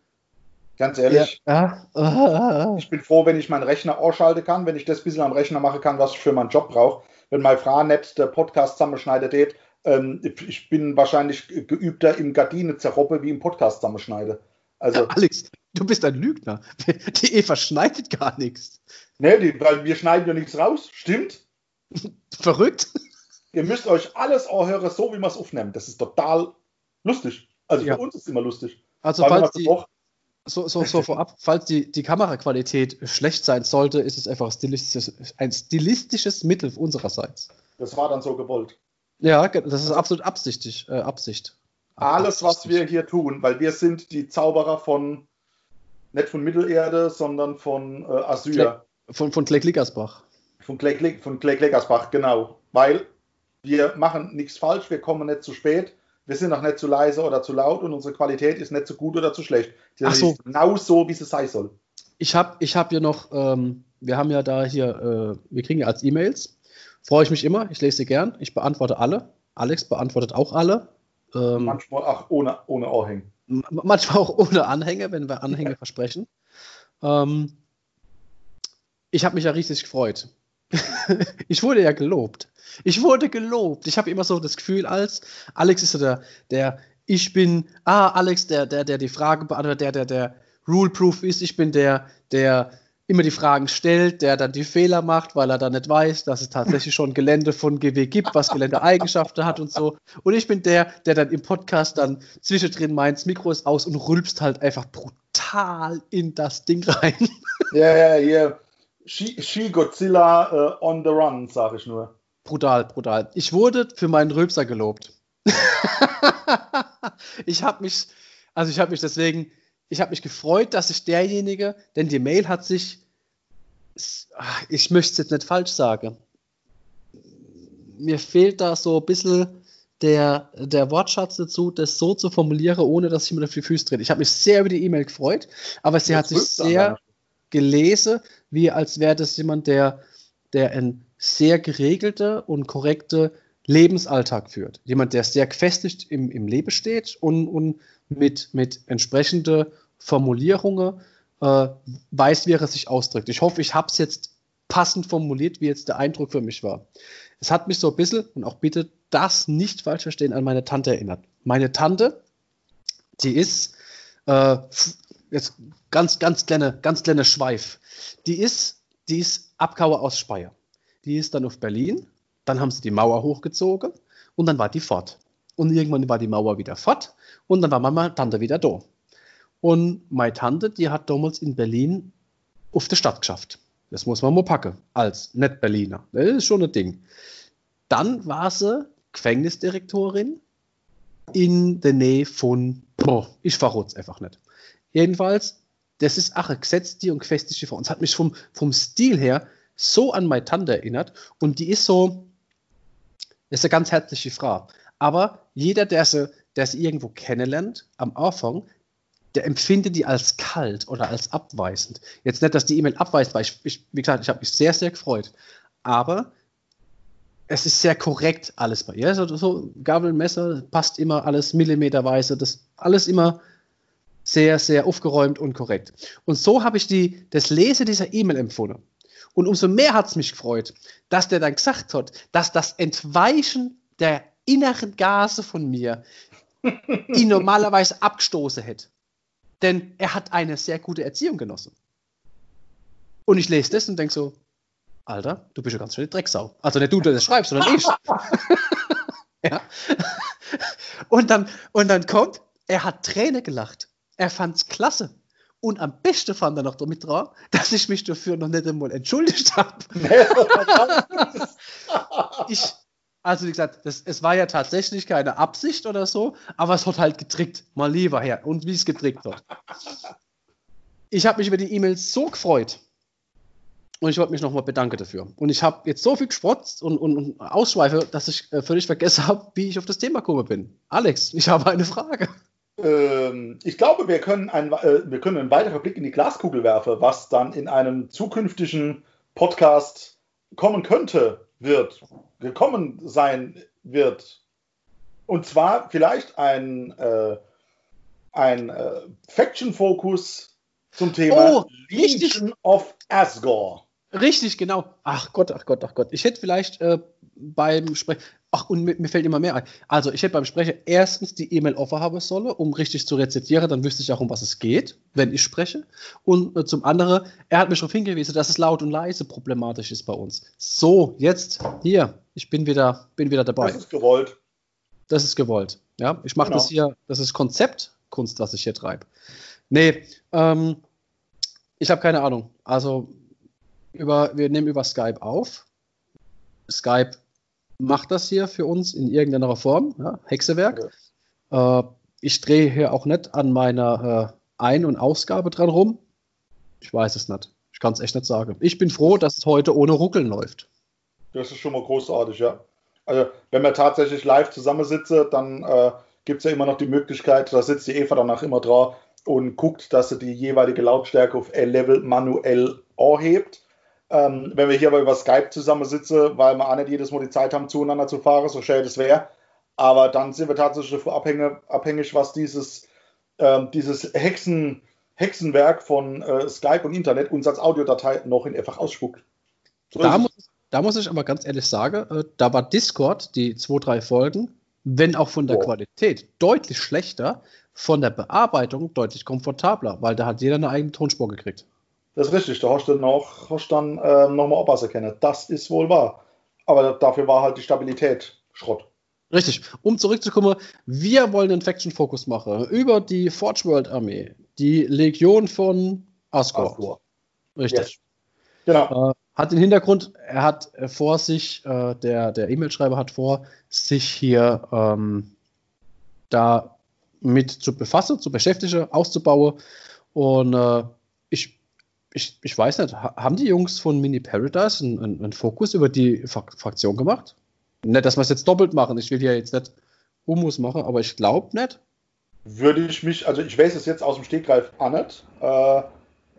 Ganz ehrlich, ja, ja. ich bin froh, wenn ich meinen Rechner ausschalten kann, wenn ich das ein bisschen am Rechner machen kann, was ich für meinen Job brauche. Wenn meine Frau nicht der Podcast zusammenschneidet, geht, ähm, ich bin wahrscheinlich geübter im Gardine zerroppe wie im Podcast zusammenschneide. Also, Alex, du bist ein Lügner. Die Eva schneidet gar nichts. Nee, die, weil wir schneiden ja nichts raus. Stimmt? Verrückt? Ihr müsst euch alles anhören, so wie man es aufnimmt. Das ist total lustig. Also ja. für uns ist es immer lustig. Also falls die, so, so, so vorab, falls die, die Kameraqualität schlecht sein sollte, ist es einfach stilistisches, ein stilistisches Mittel unsererseits. Das war dann so gewollt. Ja, das ist absolut absichtlich, äh, Absicht. Alles, was wir hier tun, weil wir sind die Zauberer von, nicht von Mittelerde, sondern von äh, Asyr. Von, von Kleck-Lickersbach. Von Kleck-Lickersbach, genau. Weil wir machen nichts falsch, wir kommen nicht zu spät, wir sind auch nicht zu leise oder zu laut und unsere Qualität ist nicht zu gut oder zu schlecht. Die Ach so. ist genau so, wie sie sein soll. Ich habe ich hab ja noch, ähm, wir haben ja da hier, äh, wir kriegen ja als E-Mails, freue ich mich immer, ich lese sie gern, ich beantworte alle. Alex beantwortet auch alle. Ähm, manchmal auch ohne, ohne Anhänge. Manchmal auch ohne Anhänge, wenn wir Anhänge ja. versprechen. Ähm, ich habe mich ja riesig gefreut. ich wurde ja gelobt. Ich wurde gelobt. Ich habe immer so das Gefühl, als Alex ist so der, der, ich bin, ah, Alex, der, der, der die Fragen beantwortet, der, der, der rule-proof ist. Ich bin der, der immer die Fragen stellt, der dann die Fehler macht, weil er dann nicht weiß, dass es tatsächlich schon Gelände von GW gibt, was Geländeeigenschaften hat und so. Und ich bin der, der dann im Podcast dann zwischendrin meint, das Mikro ist aus und rülpst halt einfach brutal in das Ding rein. Ja, ja, ja. She Godzilla uh, on the run, sage ich nur. Brutal, brutal. Ich wurde für meinen Rülpser gelobt. ich habe mich, also ich habe mich deswegen ich habe mich gefreut, dass sich derjenige, denn die Mail hat sich, ich möchte es jetzt nicht falsch sagen, mir fehlt da so ein bisschen der, der Wortschatz dazu, das so zu formulieren, ohne dass ich mir auf die Füße trete. Ich habe mich sehr über die E-Mail gefreut, aber sie das hat sich sehr gelesen, wie als wäre das jemand, der, der ein sehr geregelte und korrekte Lebensalltag führt. Jemand, der sehr gefestigt im, im Leben steht und, und mit, mit entsprechenden Formulierungen äh, weiß, wie er sich ausdrückt. Ich hoffe, ich habe es jetzt passend formuliert, wie jetzt der Eindruck für mich war. Es hat mich so ein bisschen, und auch bitte das nicht falsch verstehen, an meine Tante erinnert. Meine Tante, die ist, äh, jetzt ganz, ganz kleine, ganz kleine Schweif, die ist, die ist Abkauer aus Speyer. Die ist dann auf Berlin, dann haben sie die Mauer hochgezogen und dann war die fort. Und irgendwann war die Mauer wieder fort und dann war meine Tante wieder da. Und meine Tante, die hat damals in Berlin auf der Stadt geschafft. Das muss man mal packen, als Nicht-Berliner. Das ist schon ein Ding. Dann war sie Gefängnisdirektorin in der Nähe von, boah, ich verrate es einfach nicht. Jedenfalls, das ist auch ein Gesetz, die und gefestigte Frau. Und es hat mich vom, vom Stil her so an meine Tante erinnert. Und die ist so, ist eine ganz herzliche Frau. Aber jeder, der sie, der sie irgendwo kennenlernt, am Anfang, der empfindet die als kalt oder als abweisend. Jetzt nicht, dass die E-Mail abweist, weil ich, ich wie gesagt, ich habe mich sehr, sehr gefreut. Aber es ist sehr korrekt alles bei ihr. So, so Gabel, Messer, passt immer alles millimeterweise, das alles immer sehr, sehr aufgeräumt und korrekt. Und so habe ich die, das Lese dieser E-Mail empfunden. Und umso mehr hat es mich gefreut, dass der dann gesagt hat, dass das Entweichen der inneren Gase von mir ihn normalerweise abgestoßen hätte. Denn er hat eine sehr gute Erziehung genossen. Und ich lese das und denke so, Alter, du bist ja ganz schön Drecksau. Also nicht du, der das schreibst, sondern ich. ja. und, dann, und dann kommt, er hat Träne gelacht. Er fand es klasse. Und am besten fand er noch damit dran, dass ich mich dafür noch nicht einmal entschuldigt habe. ich, also wie gesagt, das, es war ja tatsächlich keine Absicht oder so, aber es hat halt getrickt. Mal lieber her. Und wie es getrickt hat. Ich habe mich über die E-Mails so gefreut. Und ich wollte mich nochmal bedanken dafür. Und ich habe jetzt so viel gespotzt und, und, und Ausschweife, dass ich äh, völlig vergessen habe, wie ich auf das Thema gekommen bin. Alex, ich habe eine Frage. Ähm, ich glaube, wir können, ein, äh, wir können einen weiteren Blick in die Glaskugel werfen, was dann in einem zukünftigen Podcast kommen könnte, wird gekommen sein wird. Und zwar vielleicht ein, äh, ein äh, Faction-Fokus zum Thema oh, Legion of Asgore. Richtig, genau. Ach Gott, ach Gott, ach Gott. Ich hätte vielleicht äh, beim Sprechen, ach, und mir, mir, fällt immer mehr ein. Also, ich hätte beim Sprechen erstens die E-Mail offen haben sollen, um richtig zu rezitieren, dann wüsste ich auch, um was es geht, wenn ich spreche. Und äh, zum anderen, er hat mich darauf hingewiesen, dass es laut und leise problematisch ist bei uns. So, jetzt, hier, ich bin wieder, bin wieder dabei. Das ist gewollt. Das ist gewollt. Ja, ich mache genau. das hier, das ist Konzeptkunst, was ich hier treibe. Nee, ähm, ich habe keine Ahnung. Also, über, wir nehmen über Skype auf. Skype macht das hier für uns in irgendeiner Form, ja, Hexewerk. Ja. Äh, ich drehe hier auch nicht an meiner äh, Ein- und Ausgabe dran rum. Ich weiß es nicht. Ich kann es echt nicht sagen. Ich bin froh, dass es heute ohne Ruckeln läuft. Das ist schon mal großartig, ja. Also, wenn wir tatsächlich live zusammensitzen, dann äh, gibt es ja immer noch die Möglichkeit, da sitzt die Eva danach immer dran und guckt, dass sie die jeweilige Lautstärke auf L-Level manuell anhebt. Ähm, wenn wir hier aber über Skype zusammensitzen, weil wir auch nicht jedes Mal die Zeit haben, zueinander zu fahren, so schön das wäre. Aber dann sind wir tatsächlich davon abhängig, abhängig was dieses, ähm, dieses Hexen, Hexenwerk von äh, Skype und Internet uns als Audiodatei noch in einfach ausspuckt. So da, muss, da, muss, ich aber ganz ehrlich sagen, äh, da war Discord, die zwei, drei Folgen, wenn auch von der oh. Qualität deutlich schlechter, von der Bearbeitung deutlich komfortabler, weil da hat jeder eine eigene Tonspur gekriegt. Das ist richtig, da hast du noch, hast dann äh, nochmal Abwasser kennen. Das ist wohl wahr. Aber dafür war halt die Stabilität Schrott. Richtig. Um zurückzukommen, wir wollen einen Faction-Fokus machen über die Forge World Armee, die Legion von Asgore. Asgore. Richtig. Yes. Genau. Äh, hat den Hintergrund, er hat vor sich, äh, der, der E-Mail-Schreiber hat vor, sich hier ähm, da mit zu befassen, zu beschäftigen, auszubauen. Und äh, ich, ich weiß nicht, haben die Jungs von Mini Paradise einen, einen, einen Fokus über die Fraktion gemacht? Nicht, dass wir es jetzt doppelt machen. Ich will ja jetzt nicht Humus machen, aber ich glaube nicht. Würde ich mich, also ich weiß es jetzt aus dem Stegreif auch nicht. Äh,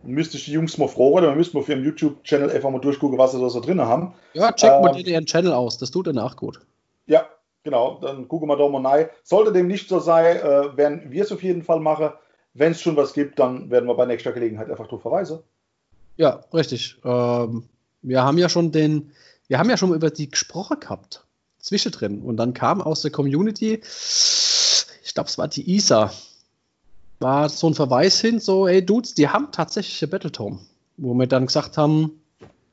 müsste ich die Jungs mal fragen oder müsste man auf ihrem YouTube-Channel einfach mal durchgucken, was sie da so drin haben. Ja, check ähm, mal ihren Channel aus, das tut danach gut. Ja, genau, dann gucken wir da mal rein. Sollte dem nicht so sein, äh, werden wir es auf jeden Fall machen. Wenn es schon was gibt, dann werden wir bei nächster Gelegenheit einfach darauf verweisen. Ja, richtig. Ähm, wir haben ja schon den, wir haben ja schon über die gesprochen gehabt, zwischendrin. Und dann kam aus der Community, ich glaube, es war die ISA, war so ein Verweis hin, so, ey Dudes, die haben tatsächlich ein Battletome. Wo wir dann gesagt haben,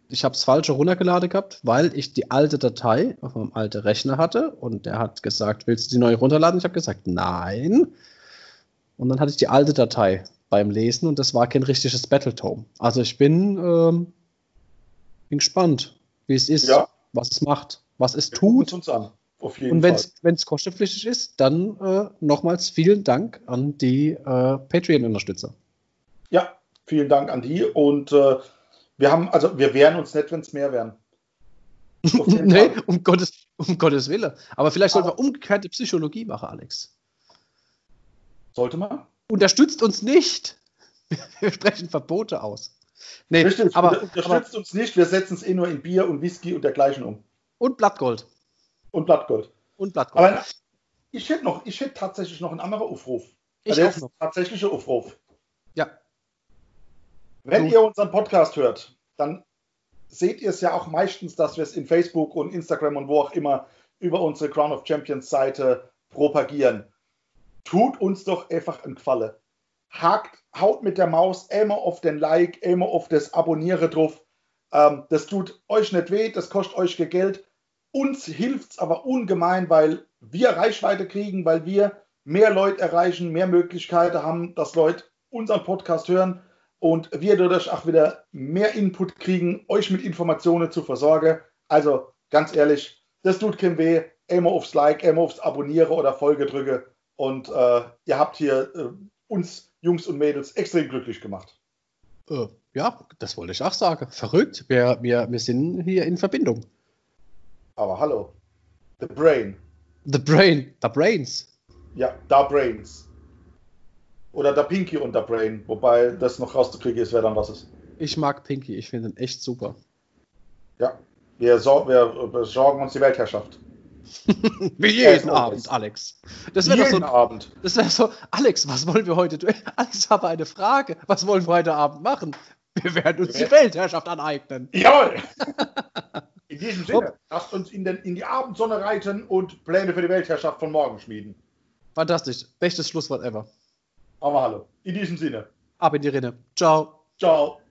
ich habe es falsch runtergeladen gehabt, weil ich die alte Datei auf meinem alten Rechner hatte und der hat gesagt, willst du die neue runterladen? Ich habe gesagt, nein. Und dann hatte ich die alte Datei beim Lesen und das war kein richtiges Battletome. Also ich bin, ähm, bin gespannt, wie es ist, ja. was es macht, was es Wir tut. Uns an. Auf jeden und wenn es kostenpflichtig ist, dann äh, nochmals vielen Dank an die äh, Patreon-Unterstützer. Ja, vielen Dank an die. Und äh, wir haben, also wir wehren uns nicht, wenn es mehr wären. nee, um Gottes, um Gottes Willen. Aber vielleicht sollten wir umgekehrte Psychologie machen, Alex. Sollte man? Unterstützt uns nicht. Wir sprechen Verbote aus. Nee, Richtig, aber, unterstützt aber, uns nicht. Wir setzen es eh nur in Bier und Whisky und dergleichen um. Und Blattgold. Und Blattgold. Und Blattgold. Aber ich hätte noch, ich hätte tatsächlich noch einen anderen Aufruf. Ich also noch. tatsächliche Aufruf. Ja. Wenn ihr unseren Podcast hört, dann seht ihr es ja auch meistens, dass wir es in Facebook und Instagram und wo auch immer über unsere Crown of Champions Seite propagieren. Tut uns doch einfach einen Gefallen. Hakt, haut mit der Maus immer auf den Like, immer auf das Abonniere drauf. Ähm, das tut euch nicht weh, das kostet euch Geld. Uns hilft es aber ungemein, weil wir Reichweite kriegen, weil wir mehr Leute erreichen, mehr Möglichkeiten haben, dass Leute unseren Podcast hören und wir dadurch auch wieder mehr Input kriegen, euch mit Informationen zu versorgen. Also ganz ehrlich, das tut kein weh. Immer aufs Like, immer aufs Abonnieren oder Folge drücke und äh, ihr habt hier äh, uns Jungs und Mädels extrem glücklich gemacht. Äh, ja, das wollte ich auch sagen. Verrückt. Wir, wir, wir sind hier in Verbindung. Aber hallo. The Brain. The Brain. The Brains. Ja, Da Brains. Oder der Pinky und der Brain. Wobei das noch rauszukriegen ist, wer dann was ist. Ich mag Pinky. Ich finde ihn echt super. Ja. Wir, sor wir besorgen uns die Weltherrschaft. Wie jeden Abend, Alex. Das wäre so, Abend. Das wäre so, Alex, was wollen wir heute tun? Alex, habe eine Frage. Was wollen wir heute Abend machen? Wir werden uns die Weltherrschaft aneignen. Jawohl! In diesem Sinne, lasst uns in, den, in die Abendsonne reiten und Pläne für die Weltherrschaft von morgen schmieden. Fantastisch. Bestes Schlusswort ever. Aber hallo. In diesem Sinne. Ab in die Rinne. Ciao. Ciao.